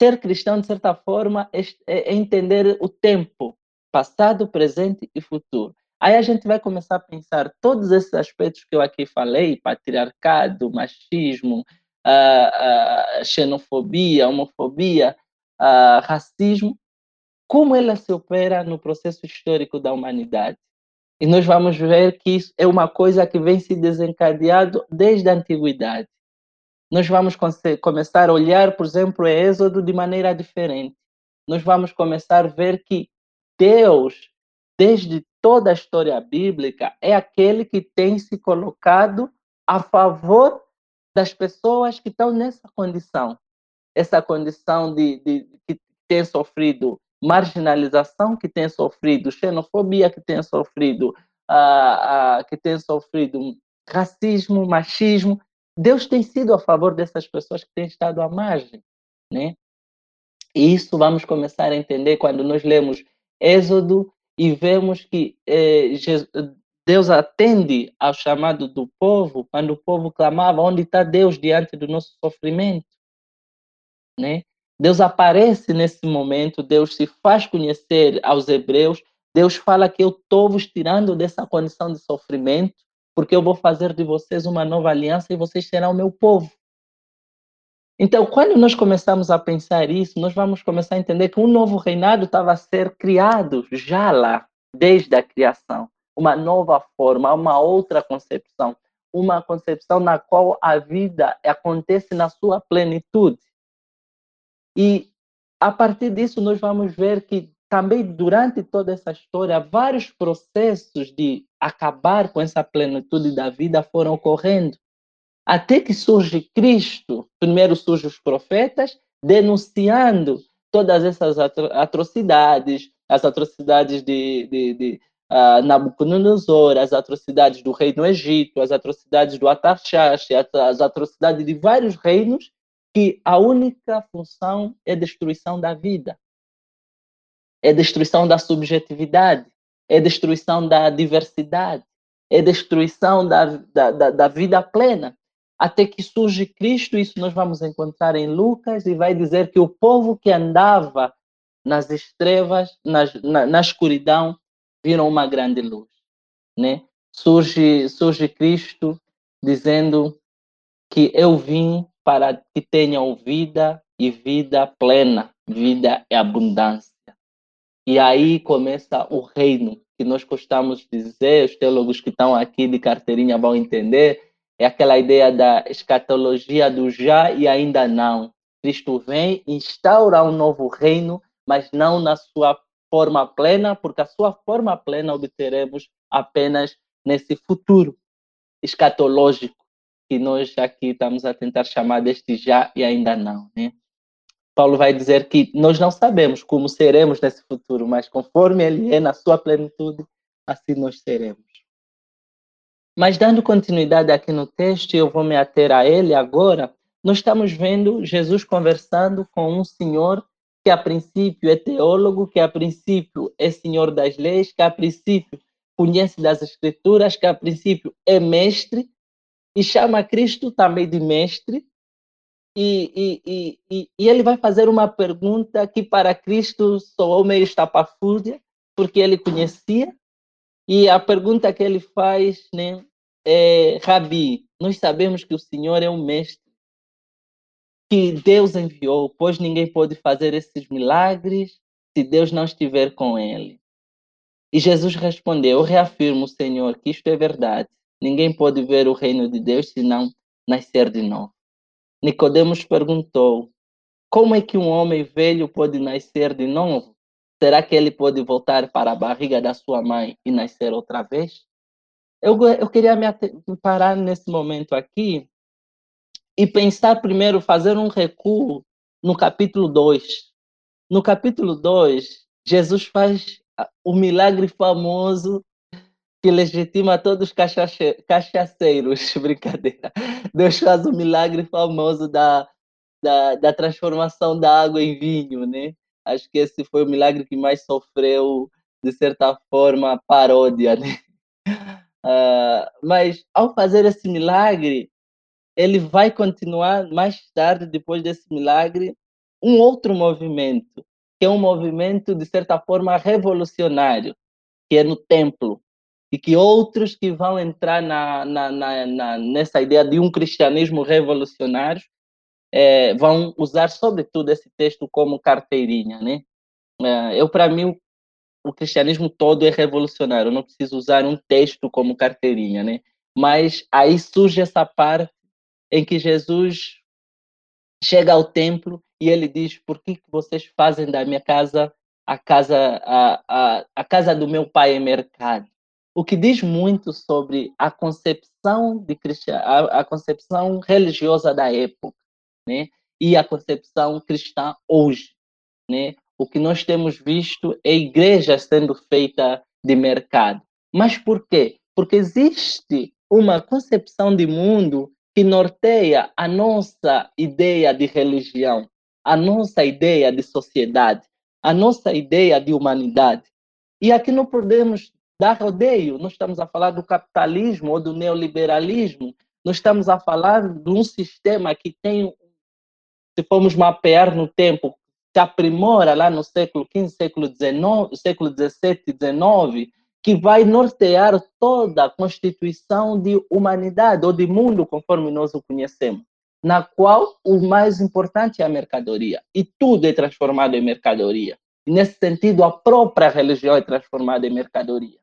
S1: ser cristão, de certa forma, é, é entender o tempo, passado, presente e futuro. Aí a gente vai começar a pensar todos esses aspectos que eu aqui falei, patriarcado, machismo, uh, uh, xenofobia, homofobia, uh, racismo, como ela se opera no processo histórico da humanidade. E nós vamos ver que isso é uma coisa que vem se desencadeando desde a antiguidade. Nós vamos começar a olhar, por exemplo, o Êxodo de maneira diferente. Nós vamos começar a ver que Deus, desde toda a história bíblica, é aquele que tem se colocado a favor das pessoas que estão nessa condição. Essa condição de, de que tem sofrido marginalização que tem sofrido, xenofobia que tem sofrido, uh, uh, que tem sofrido racismo, machismo. Deus tem sido a favor dessas pessoas que têm estado à margem, né? E isso vamos começar a entender quando nós lemos Êxodo e vemos que eh, Jesus, Deus atende ao chamado do povo quando o povo clamava: onde está Deus diante do nosso sofrimento? Né? Deus aparece nesse momento, Deus se faz conhecer aos hebreus, Deus fala que eu estou vos tirando dessa condição de sofrimento, porque eu vou fazer de vocês uma nova aliança e vocês serão o meu povo. Então, quando nós começamos a pensar isso, nós vamos começar a entender que um novo reinado estava a ser criado já lá, desde a criação. Uma nova forma, uma outra concepção. uma concepção na qual a vida acontece na sua plenitude. E a partir disso, nós vamos ver que também durante toda essa história, vários processos de acabar com essa plenitude da vida foram ocorrendo. Até que surge Cristo, primeiro surgem os profetas, denunciando todas essas atrocidades, as atrocidades de, de, de uh, Nabucodonosor, as atrocidades do rei do Egito, as atrocidades do Atarxaxe, as atrocidades de vários reinos, que a única função é destruição da vida, é destruição da subjetividade, é destruição da diversidade, é destruição da, da, da, da vida plena. Até que surge Cristo, isso nós vamos encontrar em Lucas, e vai dizer que o povo que andava nas estrelas, nas, na, na escuridão, viram uma grande luz, né? Surge, surge Cristo dizendo que eu vim para que tenham vida e vida plena, vida e abundância. E aí começa o reino, que nós gostamos de dizer, os teólogos que estão aqui de carteirinha vão entender, é aquela ideia da escatologia do já e ainda não. Cristo vem, instaura um novo reino, mas não na sua forma plena, porque a sua forma plena obteremos apenas nesse futuro escatológico que nós aqui estamos a tentar chamar deste já e ainda não, né? Paulo vai dizer que nós não sabemos como seremos nesse futuro, mas conforme ele é na sua plenitude, assim nós seremos. Mas dando continuidade aqui no texto, eu vou me ater a ele agora. Nós estamos vendo Jesus conversando com um senhor que a princípio é teólogo, que a princípio é senhor das leis, que a princípio conhece das escrituras, que a princípio é mestre, e chama Cristo também de mestre, e, e, e, e ele vai fazer uma pergunta que para Cristo soou meio estapafúrdia, porque ele conhecia, e a pergunta que ele faz né, é, Rabi, nós sabemos que o Senhor é um mestre, que Deus enviou, pois ninguém pode fazer esses milagres se Deus não estiver com ele. E Jesus respondeu: Eu reafirmo, Senhor, que isto é verdade. Ninguém pode ver o reino de Deus se não nascer de novo. Nicodemos perguntou: Como é que um homem velho pode nascer de novo? Será que ele pode voltar para a barriga da sua mãe e nascer outra vez? Eu, eu queria me parar nesse momento aqui e pensar primeiro, fazer um recuo no capítulo 2. No capítulo 2, Jesus faz o milagre famoso que legitima todos os cachaceiros. Brincadeira. Deus faz o milagre famoso da, da, da, transformação da água em vinho, né? Acho que esse foi o milagre que mais sofreu, de certa forma, paródia, né? Uh, mas ao fazer esse milagre, ele vai continuar mais tarde, depois desse milagre, um outro movimento, que é um movimento, de certa forma, revolucionário, que é no templo. E que outros que vão entrar na, na, na, nessa ideia de um cristianismo revolucionário é, vão usar, sobretudo, esse texto como carteirinha. Né? É, eu, para mim, o, o cristianismo todo é revolucionário, eu não preciso usar um texto como carteirinha. Né? Mas aí surge essa parte em que Jesus chega ao templo e ele diz: Por que vocês fazem da minha casa a casa, a, a, a casa do meu pai é mercado? O que diz muito sobre a concepção de a, a concepção religiosa da época, né? E a concepção cristã hoje, né? O que nós temos visto é igreja sendo feita de mercado. Mas por quê? Porque existe uma concepção de mundo que norteia a nossa ideia de religião, a nossa ideia de sociedade, a nossa ideia de humanidade. E aqui não podemos dar rodeio, nós estamos a falar do capitalismo ou do neoliberalismo, nós estamos a falar de um sistema que tem, se formos mapear no tempo, se aprimora lá no século XV, século XIX, século XVII, XIX, que vai nortear toda a constituição de humanidade ou de mundo conforme nós o conhecemos, na qual o mais importante é a mercadoria e tudo é transformado em mercadoria. Nesse sentido, a própria religião é transformada em mercadoria.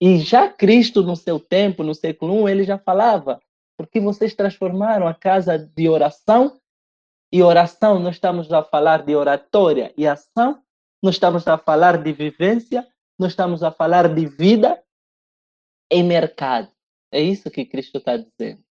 S1: E já Cristo, no seu tempo, no século I, ele já falava, porque vocês transformaram a casa de oração, e oração, nós estamos a falar de oratória e ação, nós estamos a falar de vivência, nós estamos a falar de vida em mercado. É isso que Cristo está dizendo.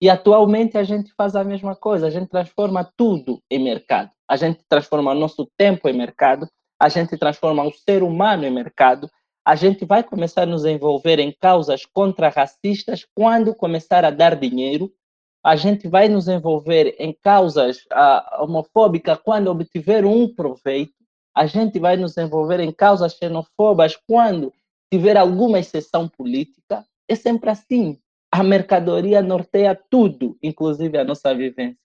S1: E atualmente a gente faz a mesma coisa, a gente transforma tudo em mercado. A gente transforma nosso tempo em mercado, a gente transforma o ser humano em mercado, a gente vai começar a nos envolver em causas contra-racistas quando começar a dar dinheiro, a gente vai nos envolver em causas uh, homofóbicas quando obtiver um proveito, a gente vai nos envolver em causas xenofobas quando tiver alguma exceção política. É sempre assim. A mercadoria norteia tudo, inclusive a nossa vivência.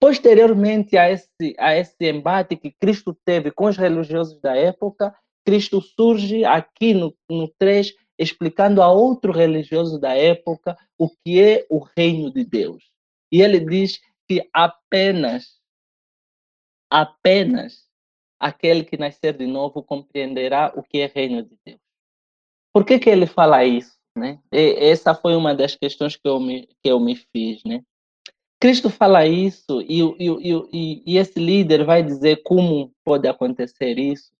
S1: Posteriormente a esse, a esse embate que Cristo teve com os religiosos da época, Cristo surge aqui no, no 3, explicando a outro religioso da época o que é o reino de Deus. E ele diz que apenas, apenas aquele que nascer de novo compreenderá o que é reino de Deus. Por que, que ele fala isso? Né? E essa foi uma das questões que eu me, que eu me fiz. Né? Cristo fala isso e, e, e, e esse líder vai dizer como pode acontecer isso.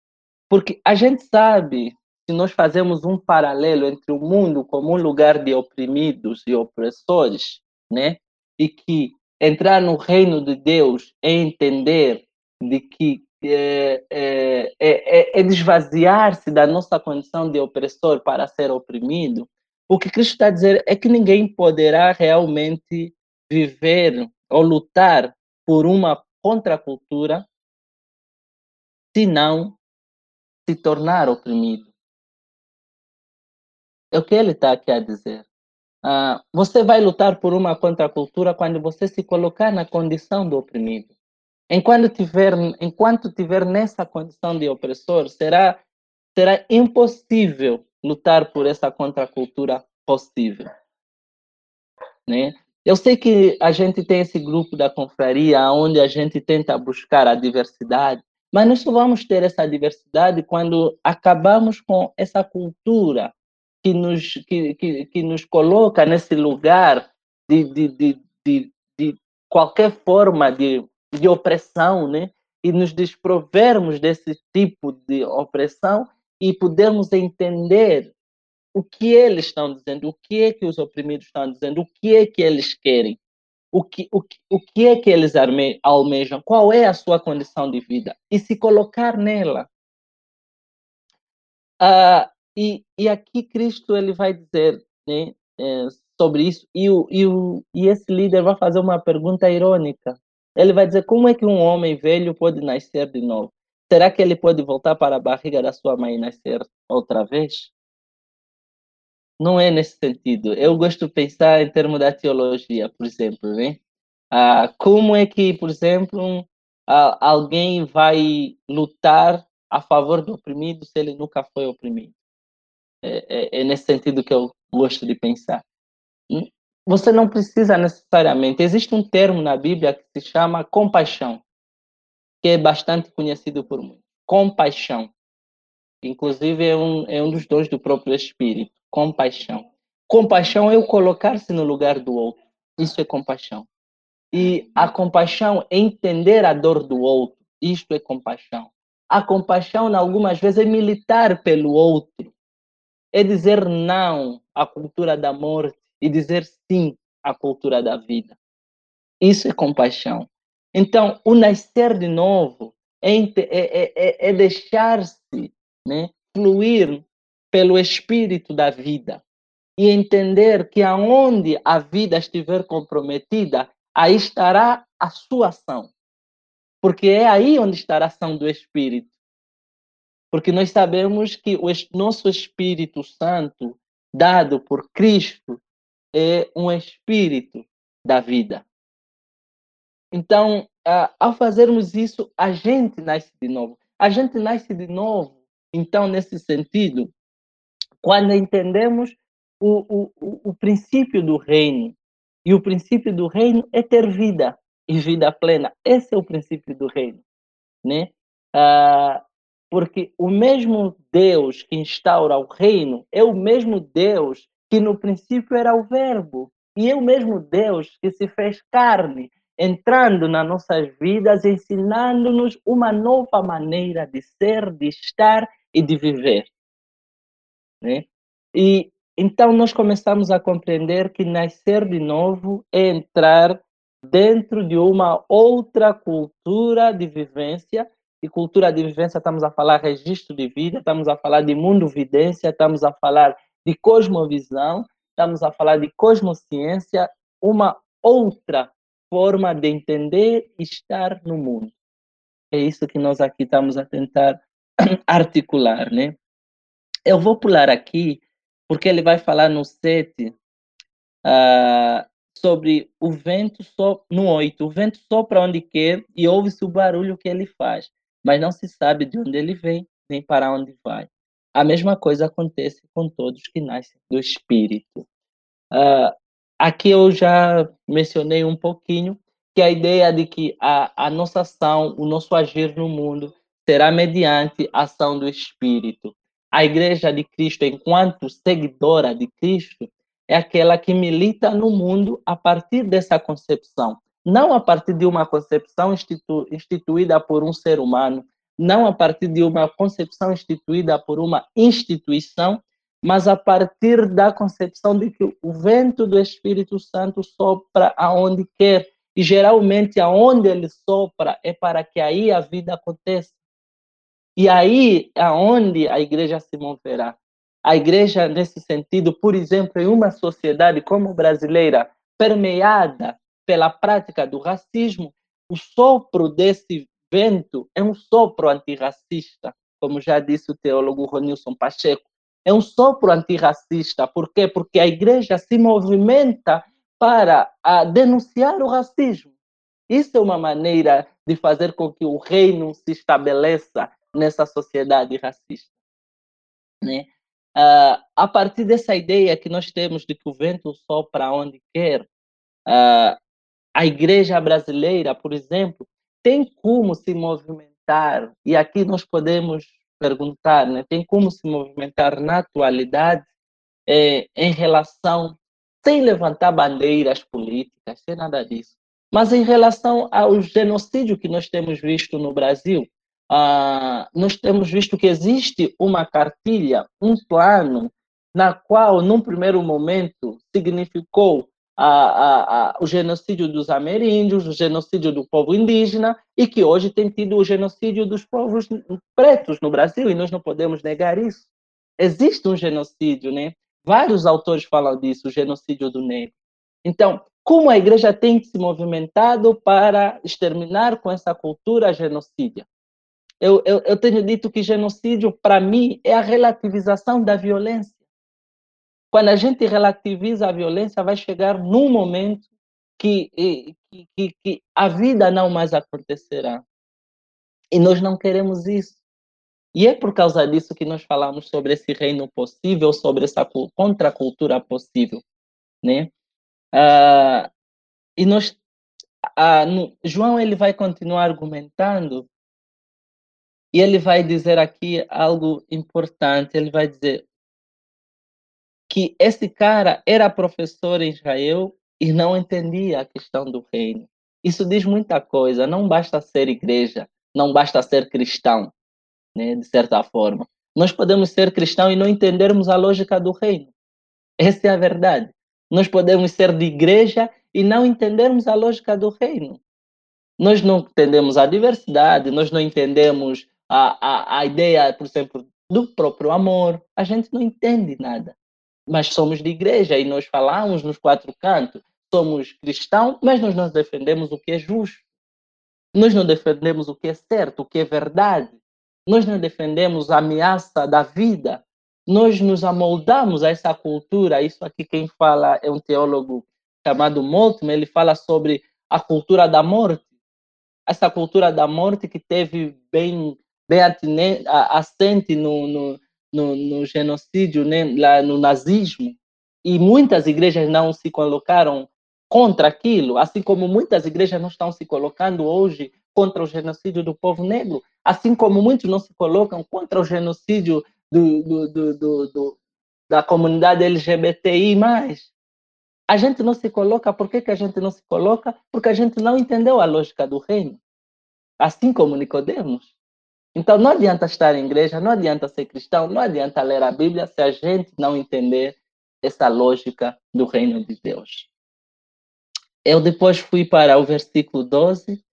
S1: Porque a gente sabe, se nós fazemos um paralelo entre o mundo como um lugar de oprimidos e opressores, né? E que entrar no reino de Deus é entender de que é, é, é, é desvaziar-se da nossa condição de opressor para ser oprimido. O que Cristo está a dizer é que ninguém poderá realmente viver ou lutar por uma contracultura se não se tornar oprimido. É o que ele está aqui a dizer. Ah, você vai lutar por uma contracultura quando você se colocar na condição do oprimido. Enquanto tiver, enquanto tiver nessa condição de opressor, será, será impossível lutar por essa contracultura possível. Né? Eu sei que a gente tem esse grupo da confraria onde a gente tenta buscar a diversidade, mas nós só vamos ter essa diversidade quando acabamos com essa cultura que nos, que, que, que nos coloca nesse lugar de, de, de, de, de qualquer forma de, de opressão, né? E nos desprovermos desse tipo de opressão e podermos entender o que eles estão dizendo, o que é que os oprimidos estão dizendo, o que é que eles querem o que, o, o que é que eles almejam, qual é a sua condição de vida e se colocar nela. Uh, e, e aqui Cristo ele vai dizer né, é, sobre isso e, o, e, o, e esse líder vai fazer uma pergunta irônica. Ele vai dizer como é que um homem velho pode nascer de novo? Será que ele pode voltar para a barriga da sua mãe e nascer outra vez? não é nesse sentido. Eu gosto de pensar em termos da teologia, por exemplo, né? Ah, como é que, por exemplo, ah, alguém vai lutar a favor do oprimido se ele nunca foi oprimido? É, é, é nesse sentido que eu gosto de pensar. Você não precisa necessariamente. Existe um termo na Bíblia que se chama compaixão, que é bastante conhecido por muitos. Compaixão. Inclusive, é um, é um dos dons do próprio Espírito compaixão. Compaixão é o colocar-se no lugar do outro. Isso é compaixão. E a compaixão é entender a dor do outro. Isto é compaixão. A compaixão, algumas vezes, é militar pelo outro. É dizer não à cultura da morte e dizer sim à cultura da vida. Isso é compaixão. Então, o nascer de novo é, é, é, é, é deixar-se né, fluir pelo espírito da vida e entender que aonde a vida estiver comprometida, aí estará a sua ação. Porque é aí onde estará a ação do Espírito. Porque nós sabemos que o nosso Espírito Santo, dado por Cristo, é um Espírito da vida. Então, ao fazermos isso, a gente nasce de novo. A gente nasce de novo, então, nesse sentido, quando entendemos o, o, o princípio do reino. E o princípio do reino é ter vida e vida plena. Esse é o princípio do reino. Né? Ah, Porque o mesmo Deus que instaura o reino é o mesmo Deus que no princípio era o Verbo. E é o mesmo Deus que se fez carne, entrando nas nossas vidas, ensinando-nos uma nova maneira de ser, de estar e de viver. Né? E então nós começamos a compreender que nascer de novo é entrar dentro de uma outra cultura de vivência. E cultura de vivência, estamos a falar registro de vida, estamos a falar de mundo-vidência, estamos a falar de cosmovisão, estamos a falar de cosmociência, uma outra forma de entender e estar no mundo. É isso que nós aqui estamos a tentar articular, né? Eu vou pular aqui, porque ele vai falar no 7 uh, ah, sobre o vento sopra, no 8, o vento sopra onde quer e ouve-se o barulho que ele faz, mas não se sabe de onde ele vem, nem para onde vai. A mesma coisa acontece com todos que nascem do Espírito. Uh, aqui eu já mencionei um pouquinho que a ideia de que a, a nossa ação, o nosso agir no mundo, será mediante a ação do Espírito. A Igreja de Cristo, enquanto seguidora de Cristo, é aquela que milita no mundo a partir dessa concepção, não a partir de uma concepção institu instituída por um ser humano, não a partir de uma concepção instituída por uma instituição, mas a partir da concepção de que o vento do Espírito Santo sopra aonde quer, e geralmente aonde ele sopra é para que aí a vida aconteça. E aí é onde a igreja se moverá. A igreja, nesse sentido, por exemplo, em uma sociedade como brasileira, permeada pela prática do racismo, o sopro desse vento é um sopro antirracista, como já disse o teólogo Ronilson Pacheco. É um sopro antirracista. Por quê? Porque a igreja se movimenta para denunciar o racismo. Isso é uma maneira de fazer com que o reino se estabeleça nessa sociedade racista. Né? Uh, a partir dessa ideia que nós temos de que o vento sopra onde quer, uh, a igreja brasileira, por exemplo, tem como se movimentar, e aqui nós podemos perguntar, né, tem como se movimentar na atualidade eh, em relação, sem levantar bandeiras políticas, sem nada disso, mas em relação ao genocídio que nós temos visto no Brasil, ah, nós temos visto que existe uma cartilha, um plano, na qual, num primeiro momento, significou a, a, o genocídio dos ameríndios, o genocídio do povo indígena, e que hoje tem tido o genocídio dos povos pretos no Brasil, e nós não podemos negar isso. Existe um genocídio, né? Vários autores falam disso, o genocídio do negro. Então, como a igreja tem se movimentado para exterminar com essa cultura genocídia? Eu, eu, eu tenho dito que genocídio, para mim, é a relativização da violência. Quando a gente relativiza a violência, vai chegar num momento que, que, que, que a vida não mais acontecerá. E nós não queremos isso. E é por causa disso que nós falamos sobre esse reino possível, sobre essa contracultura possível, né? Ah, e nós, ah, no, João ele vai continuar argumentando e ele vai dizer aqui algo importante. Ele vai dizer que esse cara era professor em Israel e não entendia a questão do reino. Isso diz muita coisa. Não basta ser igreja, não basta ser cristão, né, de certa forma. Nós podemos ser cristãos e não entendermos a lógica do reino. Essa é a verdade. Nós podemos ser de igreja e não entendermos a lógica do reino. Nós não entendemos a diversidade, nós não entendemos a, a, a ideia, por exemplo, do próprio amor, a gente não entende nada. Mas somos de igreja e nós falamos nos quatro cantos, somos cristãos, mas nós não defendemos o que é justo. Nós não defendemos o que é certo, o que é verdade. Nós não defendemos a ameaça da vida. Nós nos amoldamos a essa cultura. Isso aqui quem fala é um teólogo chamado Moltmann, ele fala sobre a cultura da morte. Essa cultura da morte que teve bem bem assente no, no, no, no genocídio, né, lá no nazismo, e muitas igrejas não se colocaram contra aquilo, assim como muitas igrejas não estão se colocando hoje contra o genocídio do povo negro. Assim como muitos não se colocam contra o genocídio do, do, do, da comunidade LGBTI+. A gente não se coloca, por que, que a gente não se coloca? Porque a gente não entendeu a lógica do reino. Assim como Nicodemos. Então não adianta estar em igreja, não adianta ser cristão, não adianta ler a Bíblia se a gente não entender essa lógica do reino de Deus. Eu depois fui para o versículo 12. Uh,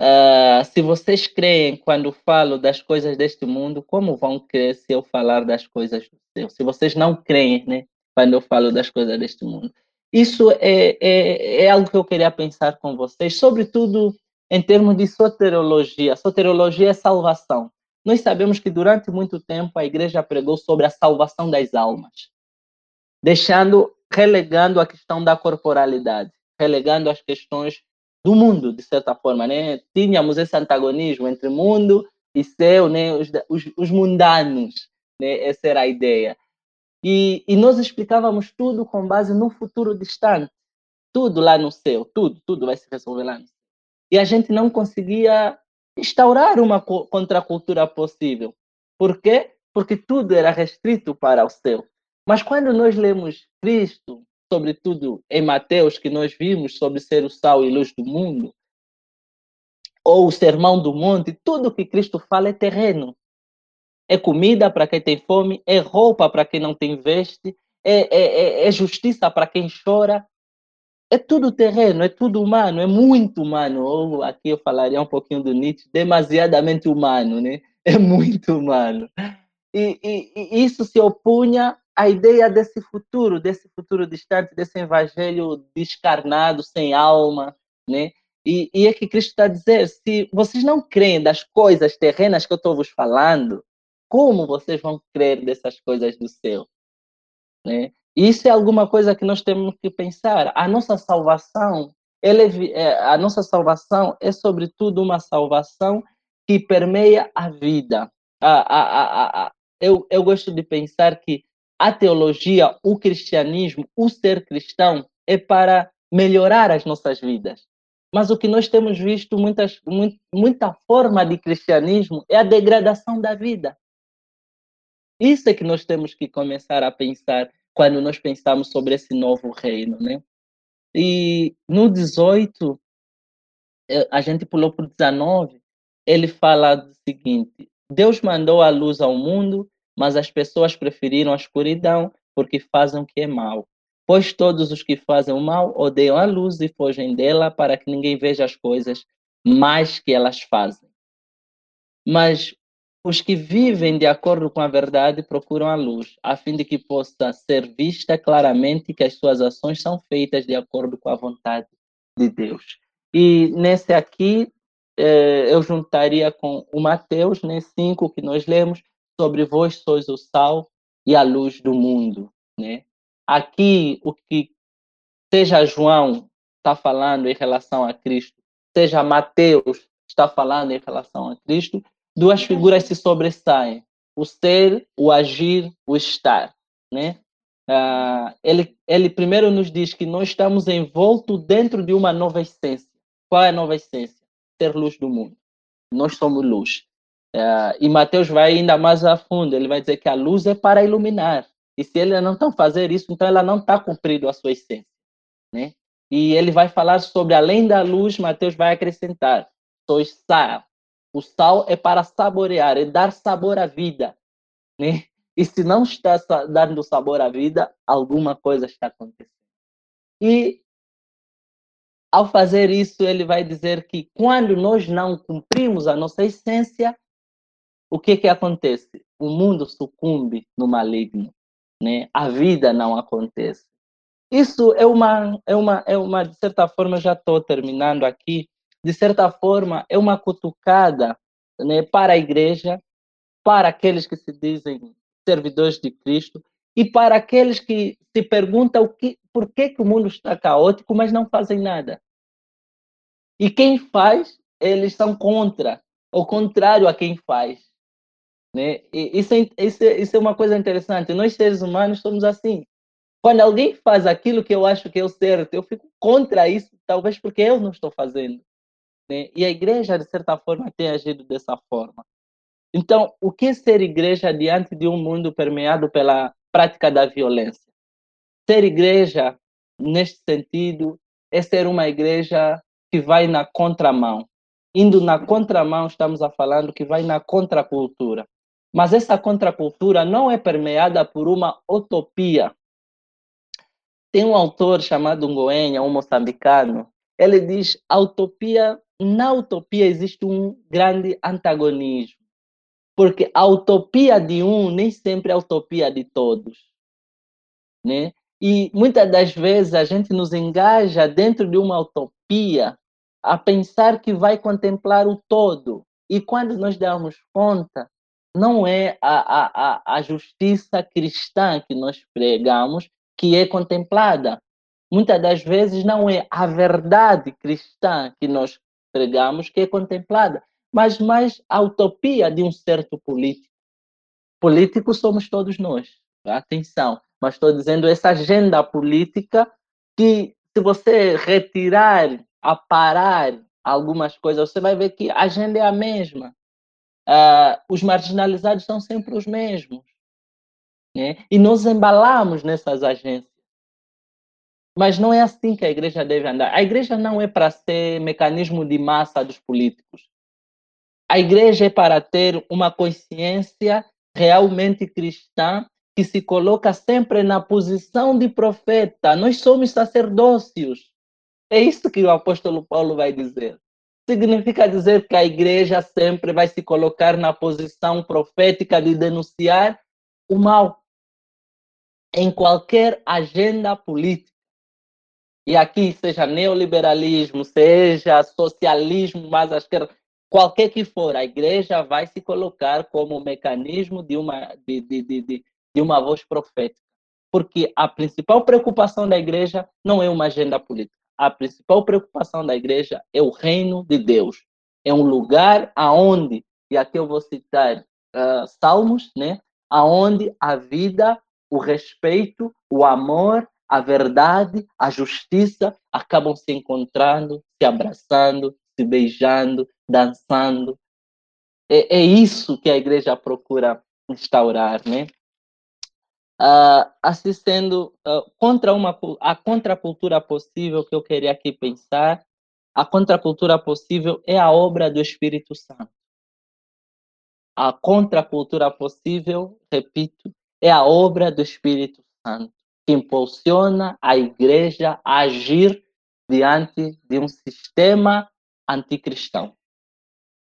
S1: ah, se vocês creem quando falo das coisas deste mundo, como vão crer se eu falar das coisas do céu? Se vocês não creem né, quando eu falo das coisas deste mundo. Isso é, é, é algo que eu queria pensar com vocês, sobretudo em termos de soteriologia. Soteriologia é salvação. Nós sabemos que durante muito tempo a igreja pregou sobre a salvação das almas, deixando, relegando a questão da corporalidade relegando as questões do mundo, de certa forma. Né? Tínhamos esse antagonismo entre mundo e céu, né? os, os, os mundanos. Né? Essa era a ideia. E, e nós explicávamos tudo com base no futuro distante. Tudo lá no céu, tudo, tudo vai se resolver lá no céu. E a gente não conseguia instaurar uma contracultura possível. Por quê? Porque tudo era restrito para o céu. Mas quando nós lemos Cristo, sobretudo em Mateus, que nós vimos sobre ser o sal e luz do mundo, ou o sermão do monte, tudo que Cristo fala é terreno. É comida para quem tem fome, é roupa para quem não tem veste, é, é, é, é justiça para quem chora. É tudo terreno, é tudo humano, é muito humano. Ou aqui eu falaria um pouquinho do Nietzsche, demasiadamente humano, né? É muito humano. E, e, e isso se opunha a ideia desse futuro, desse futuro distante, desse evangelho descarnado, sem alma, né? E, e é que Cristo está a dizer: se vocês não creem das coisas terrenas que eu estou vos falando, como vocês vão crer dessas coisas do céu? Né? Isso é alguma coisa que nós temos que pensar. A nossa salvação, ele, é, a nossa salvação é sobretudo uma salvação que permeia a vida. A, a, a, eu, eu gosto de pensar que a teologia, o cristianismo, o ser cristão é para melhorar as nossas vidas. Mas o que nós temos visto, muitas, muita forma de cristianismo, é a degradação da vida. Isso é que nós temos que começar a pensar quando nós pensamos sobre esse novo reino, né? E no 18, eh, a gente pulou para o 19, ele fala o seguinte: Deus mandou a luz ao mundo mas as pessoas preferiram a escuridão porque fazem o que é mal. Pois todos os que fazem o mal odeiam a luz e fogem dela para que ninguém veja as coisas mais que elas fazem. Mas os que vivem de acordo com a verdade procuram a luz, a fim de que possa ser vista claramente que as suas ações são feitas de acordo com a vontade de Deus. E nesse aqui, eh, eu juntaria com o Mateus, né, 5 que nós lemos, sobre vós sois o sal e a luz do mundo, né? Aqui o que seja João está falando em relação a Cristo, seja Mateus está falando em relação a Cristo, duas figuras se sobressaem: o ser, o agir, o estar, né? Ah, ele, ele primeiro nos diz que nós estamos envoltos dentro de uma nova essência. Qual é a nova essência? Ser luz do mundo. Nós somos luz. É, e Mateus vai ainda mais a fundo, ele vai dizer que a luz é para iluminar. E se ele não está fazer isso, então ela não está cumprindo a sua essência. Né? E ele vai falar sobre, além da luz, Mateus vai acrescentar, sois sal. O sal é para saborear, é dar sabor à vida. Né? E se não está dando sabor à vida, alguma coisa está acontecendo. E ao fazer isso, ele vai dizer que quando nós não cumprimos a nossa essência, o que que acontece? O mundo sucumbe no maligno, né? A vida não acontece. Isso é uma, é uma, é uma de certa forma, já estou terminando aqui, de certa forma, é uma cutucada né, para a igreja, para aqueles que se dizem servidores de Cristo e para aqueles que se perguntam que, por que, que o mundo está caótico, mas não fazem nada. E quem faz, eles são contra, ao contrário a quem faz. Né? Isso, é, isso, isso é uma coisa interessante. Nós, seres humanos, somos assim. Quando alguém faz aquilo que eu acho que é o certo, eu fico contra isso, talvez porque eu não estou fazendo. E a igreja, de certa forma, tem agido dessa forma. Então, o que é ser igreja diante de um mundo permeado pela prática da violência? Ser igreja, neste sentido, é ser uma igreja que vai na contramão. Indo na contramão, estamos a falando que vai na contracultura. Mas essa contracultura não é permeada por uma utopia. Tem um autor chamado Ngoenha, um moçambicano, ele diz: a utopia, na utopia existe um grande antagonismo. Porque a utopia de um nem sempre é a utopia de todos. Né? E muitas das vezes a gente nos engaja dentro de uma utopia a pensar que vai contemplar o todo. E quando nós damos conta, não é a, a, a justiça cristã que nós pregamos que é contemplada. Muitas das vezes não é a verdade cristã que nós pregamos que é contemplada, mas mais a utopia de um certo político. Políticos somos todos nós, atenção, mas estou dizendo essa agenda política que se você retirar, aparar algumas coisas, você vai ver que a agenda é a mesma uh, os marginalizados são sempre os mesmos. Né? E nós embalamos nessas agências. Mas não é assim que a igreja deve andar. A igreja não é para ser mecanismo de massa dos políticos. A igreja é para ter uma consciência realmente cristã que se coloca sempre na posição de profeta. Nós somos sacerdócios. É isso que o apóstolo Paulo vai dizer significa dizer que a igreja sempre vai se colocar na posição profética de denunciar o mal em qualquer agenda política. E aqui, seja neoliberalismo, seja socialismo, mas à esquerda, qualquer que for, a igreja vai se colocar como mecanismo de uma, de, de, de, de uma voz profética. Porque a principal preocupação da igreja não é uma agenda política a principal preocupação da igreja é o reino de Deus. É um lugar aonde, e aqui eu vou citar uh, Salmos, né? Aonde a vida, o respeito, o amor, a verdade, a justiça acabam se encontrando, se abraçando, se beijando, dançando. É, é isso que a igreja procura instaurar, né? uh, assistendo uh, contra uma a contracultura possível que eu queria aqui pensar. A contracultura possível é a obra do Espírito Santo. A contracultura possível, repito, é a obra do Espírito Santo que impulsiona a igreja a agir diante de um sistema anticristão.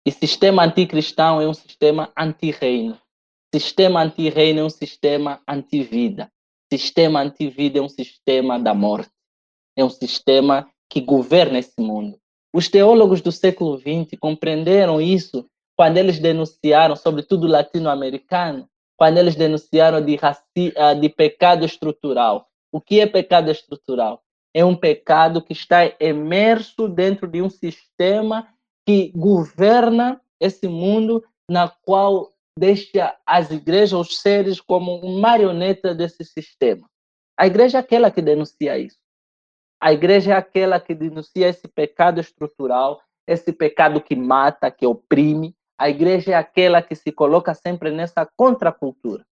S1: E sistema anticristão é um sistema anti-reino. Sistema anti-reino é um sistema anti-vida. Sistema anti-vida é um sistema da morte. É um sistema que governa esse mundo. Os teólogos do século XX compreenderam isso quando eles denunciaram, sobretudo latino-americano, quando eles denunciaram de, raci ah, de pecado estrutural. O que é pecado estrutural? É um pecado que está imerso dentro de um sistema que governa esse mundo na qual deixa as igrejas, os seres, como marioneta desse sistema. A igreja é aquela que denuncia isso. A igreja é aquela que denuncia esse pecado estrutural, esse pecado que mata, que oprime. A igreja é aquela que se coloca sempre nessa contracultura,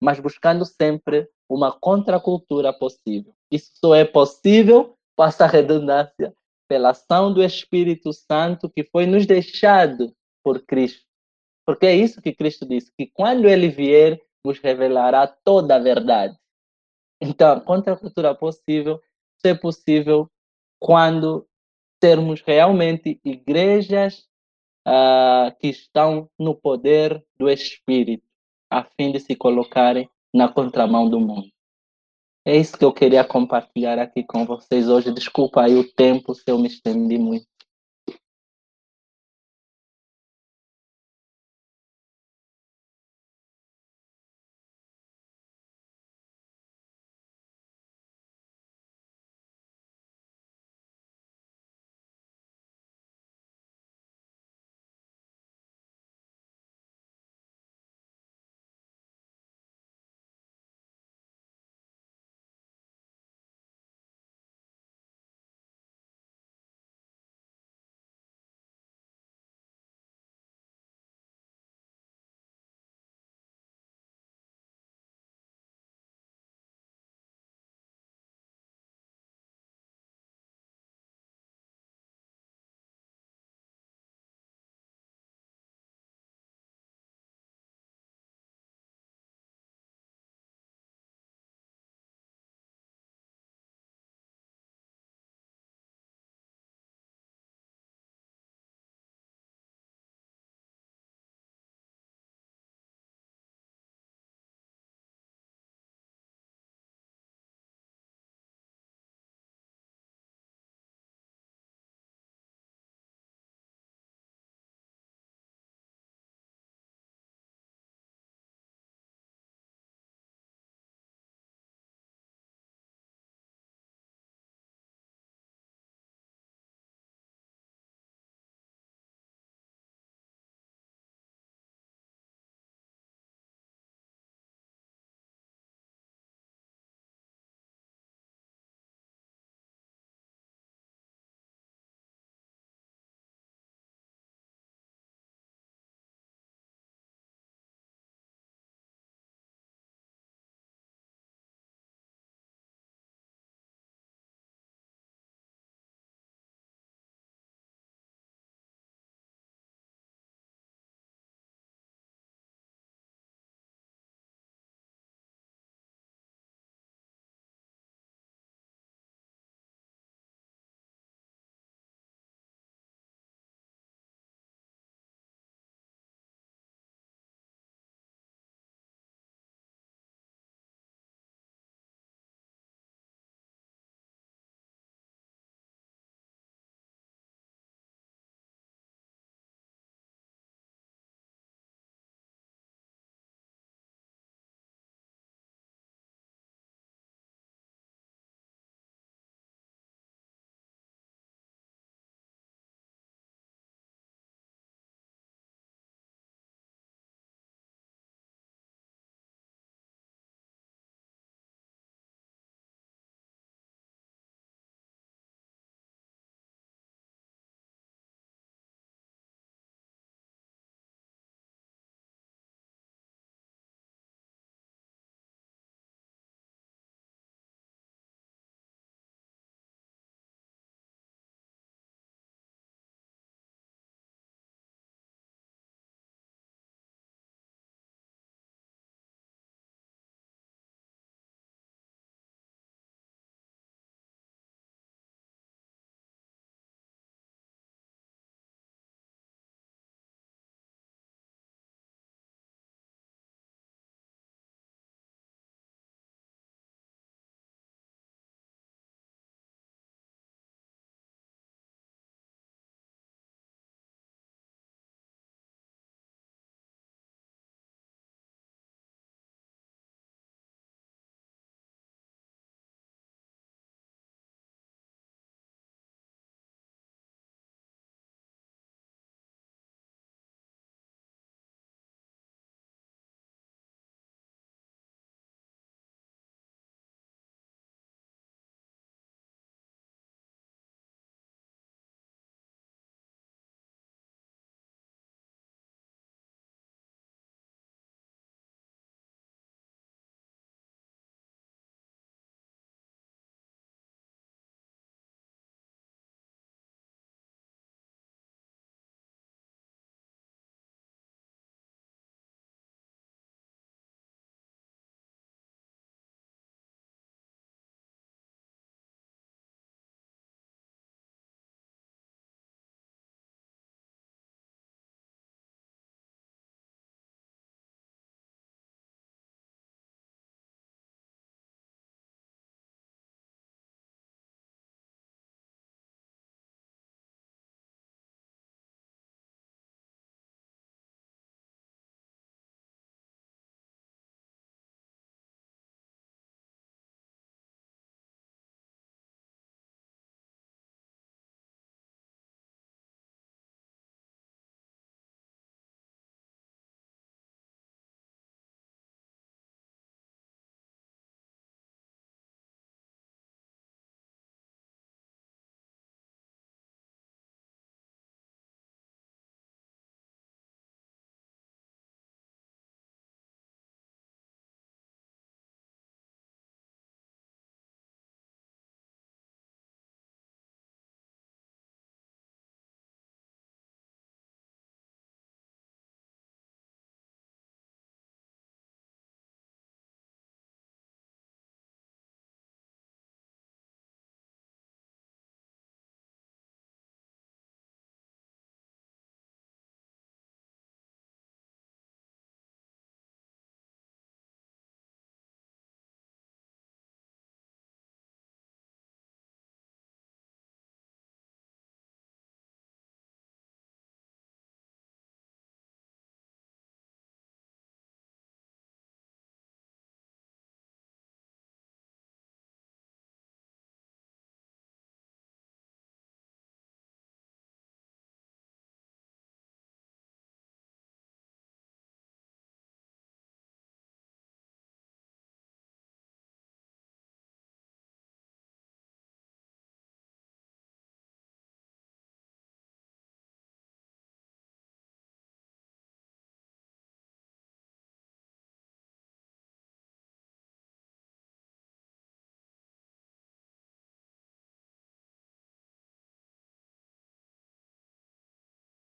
S1: mas buscando sempre uma contracultura possível. Isso só é possível, passa a redundância, pela ação do Espírito Santo que foi nos deixado por Cristo. Porque é isso que Cristo disse, que quando ele vier, vos revelará toda a verdade. Então, a contracultura possível, se é possível, quando termos realmente igrejas uh, que estão no poder do Espírito, a fim de se colocarem na contramão do mundo. É isso que eu queria compartilhar aqui com vocês hoje. Desculpa aí o tempo se eu me estendi muito.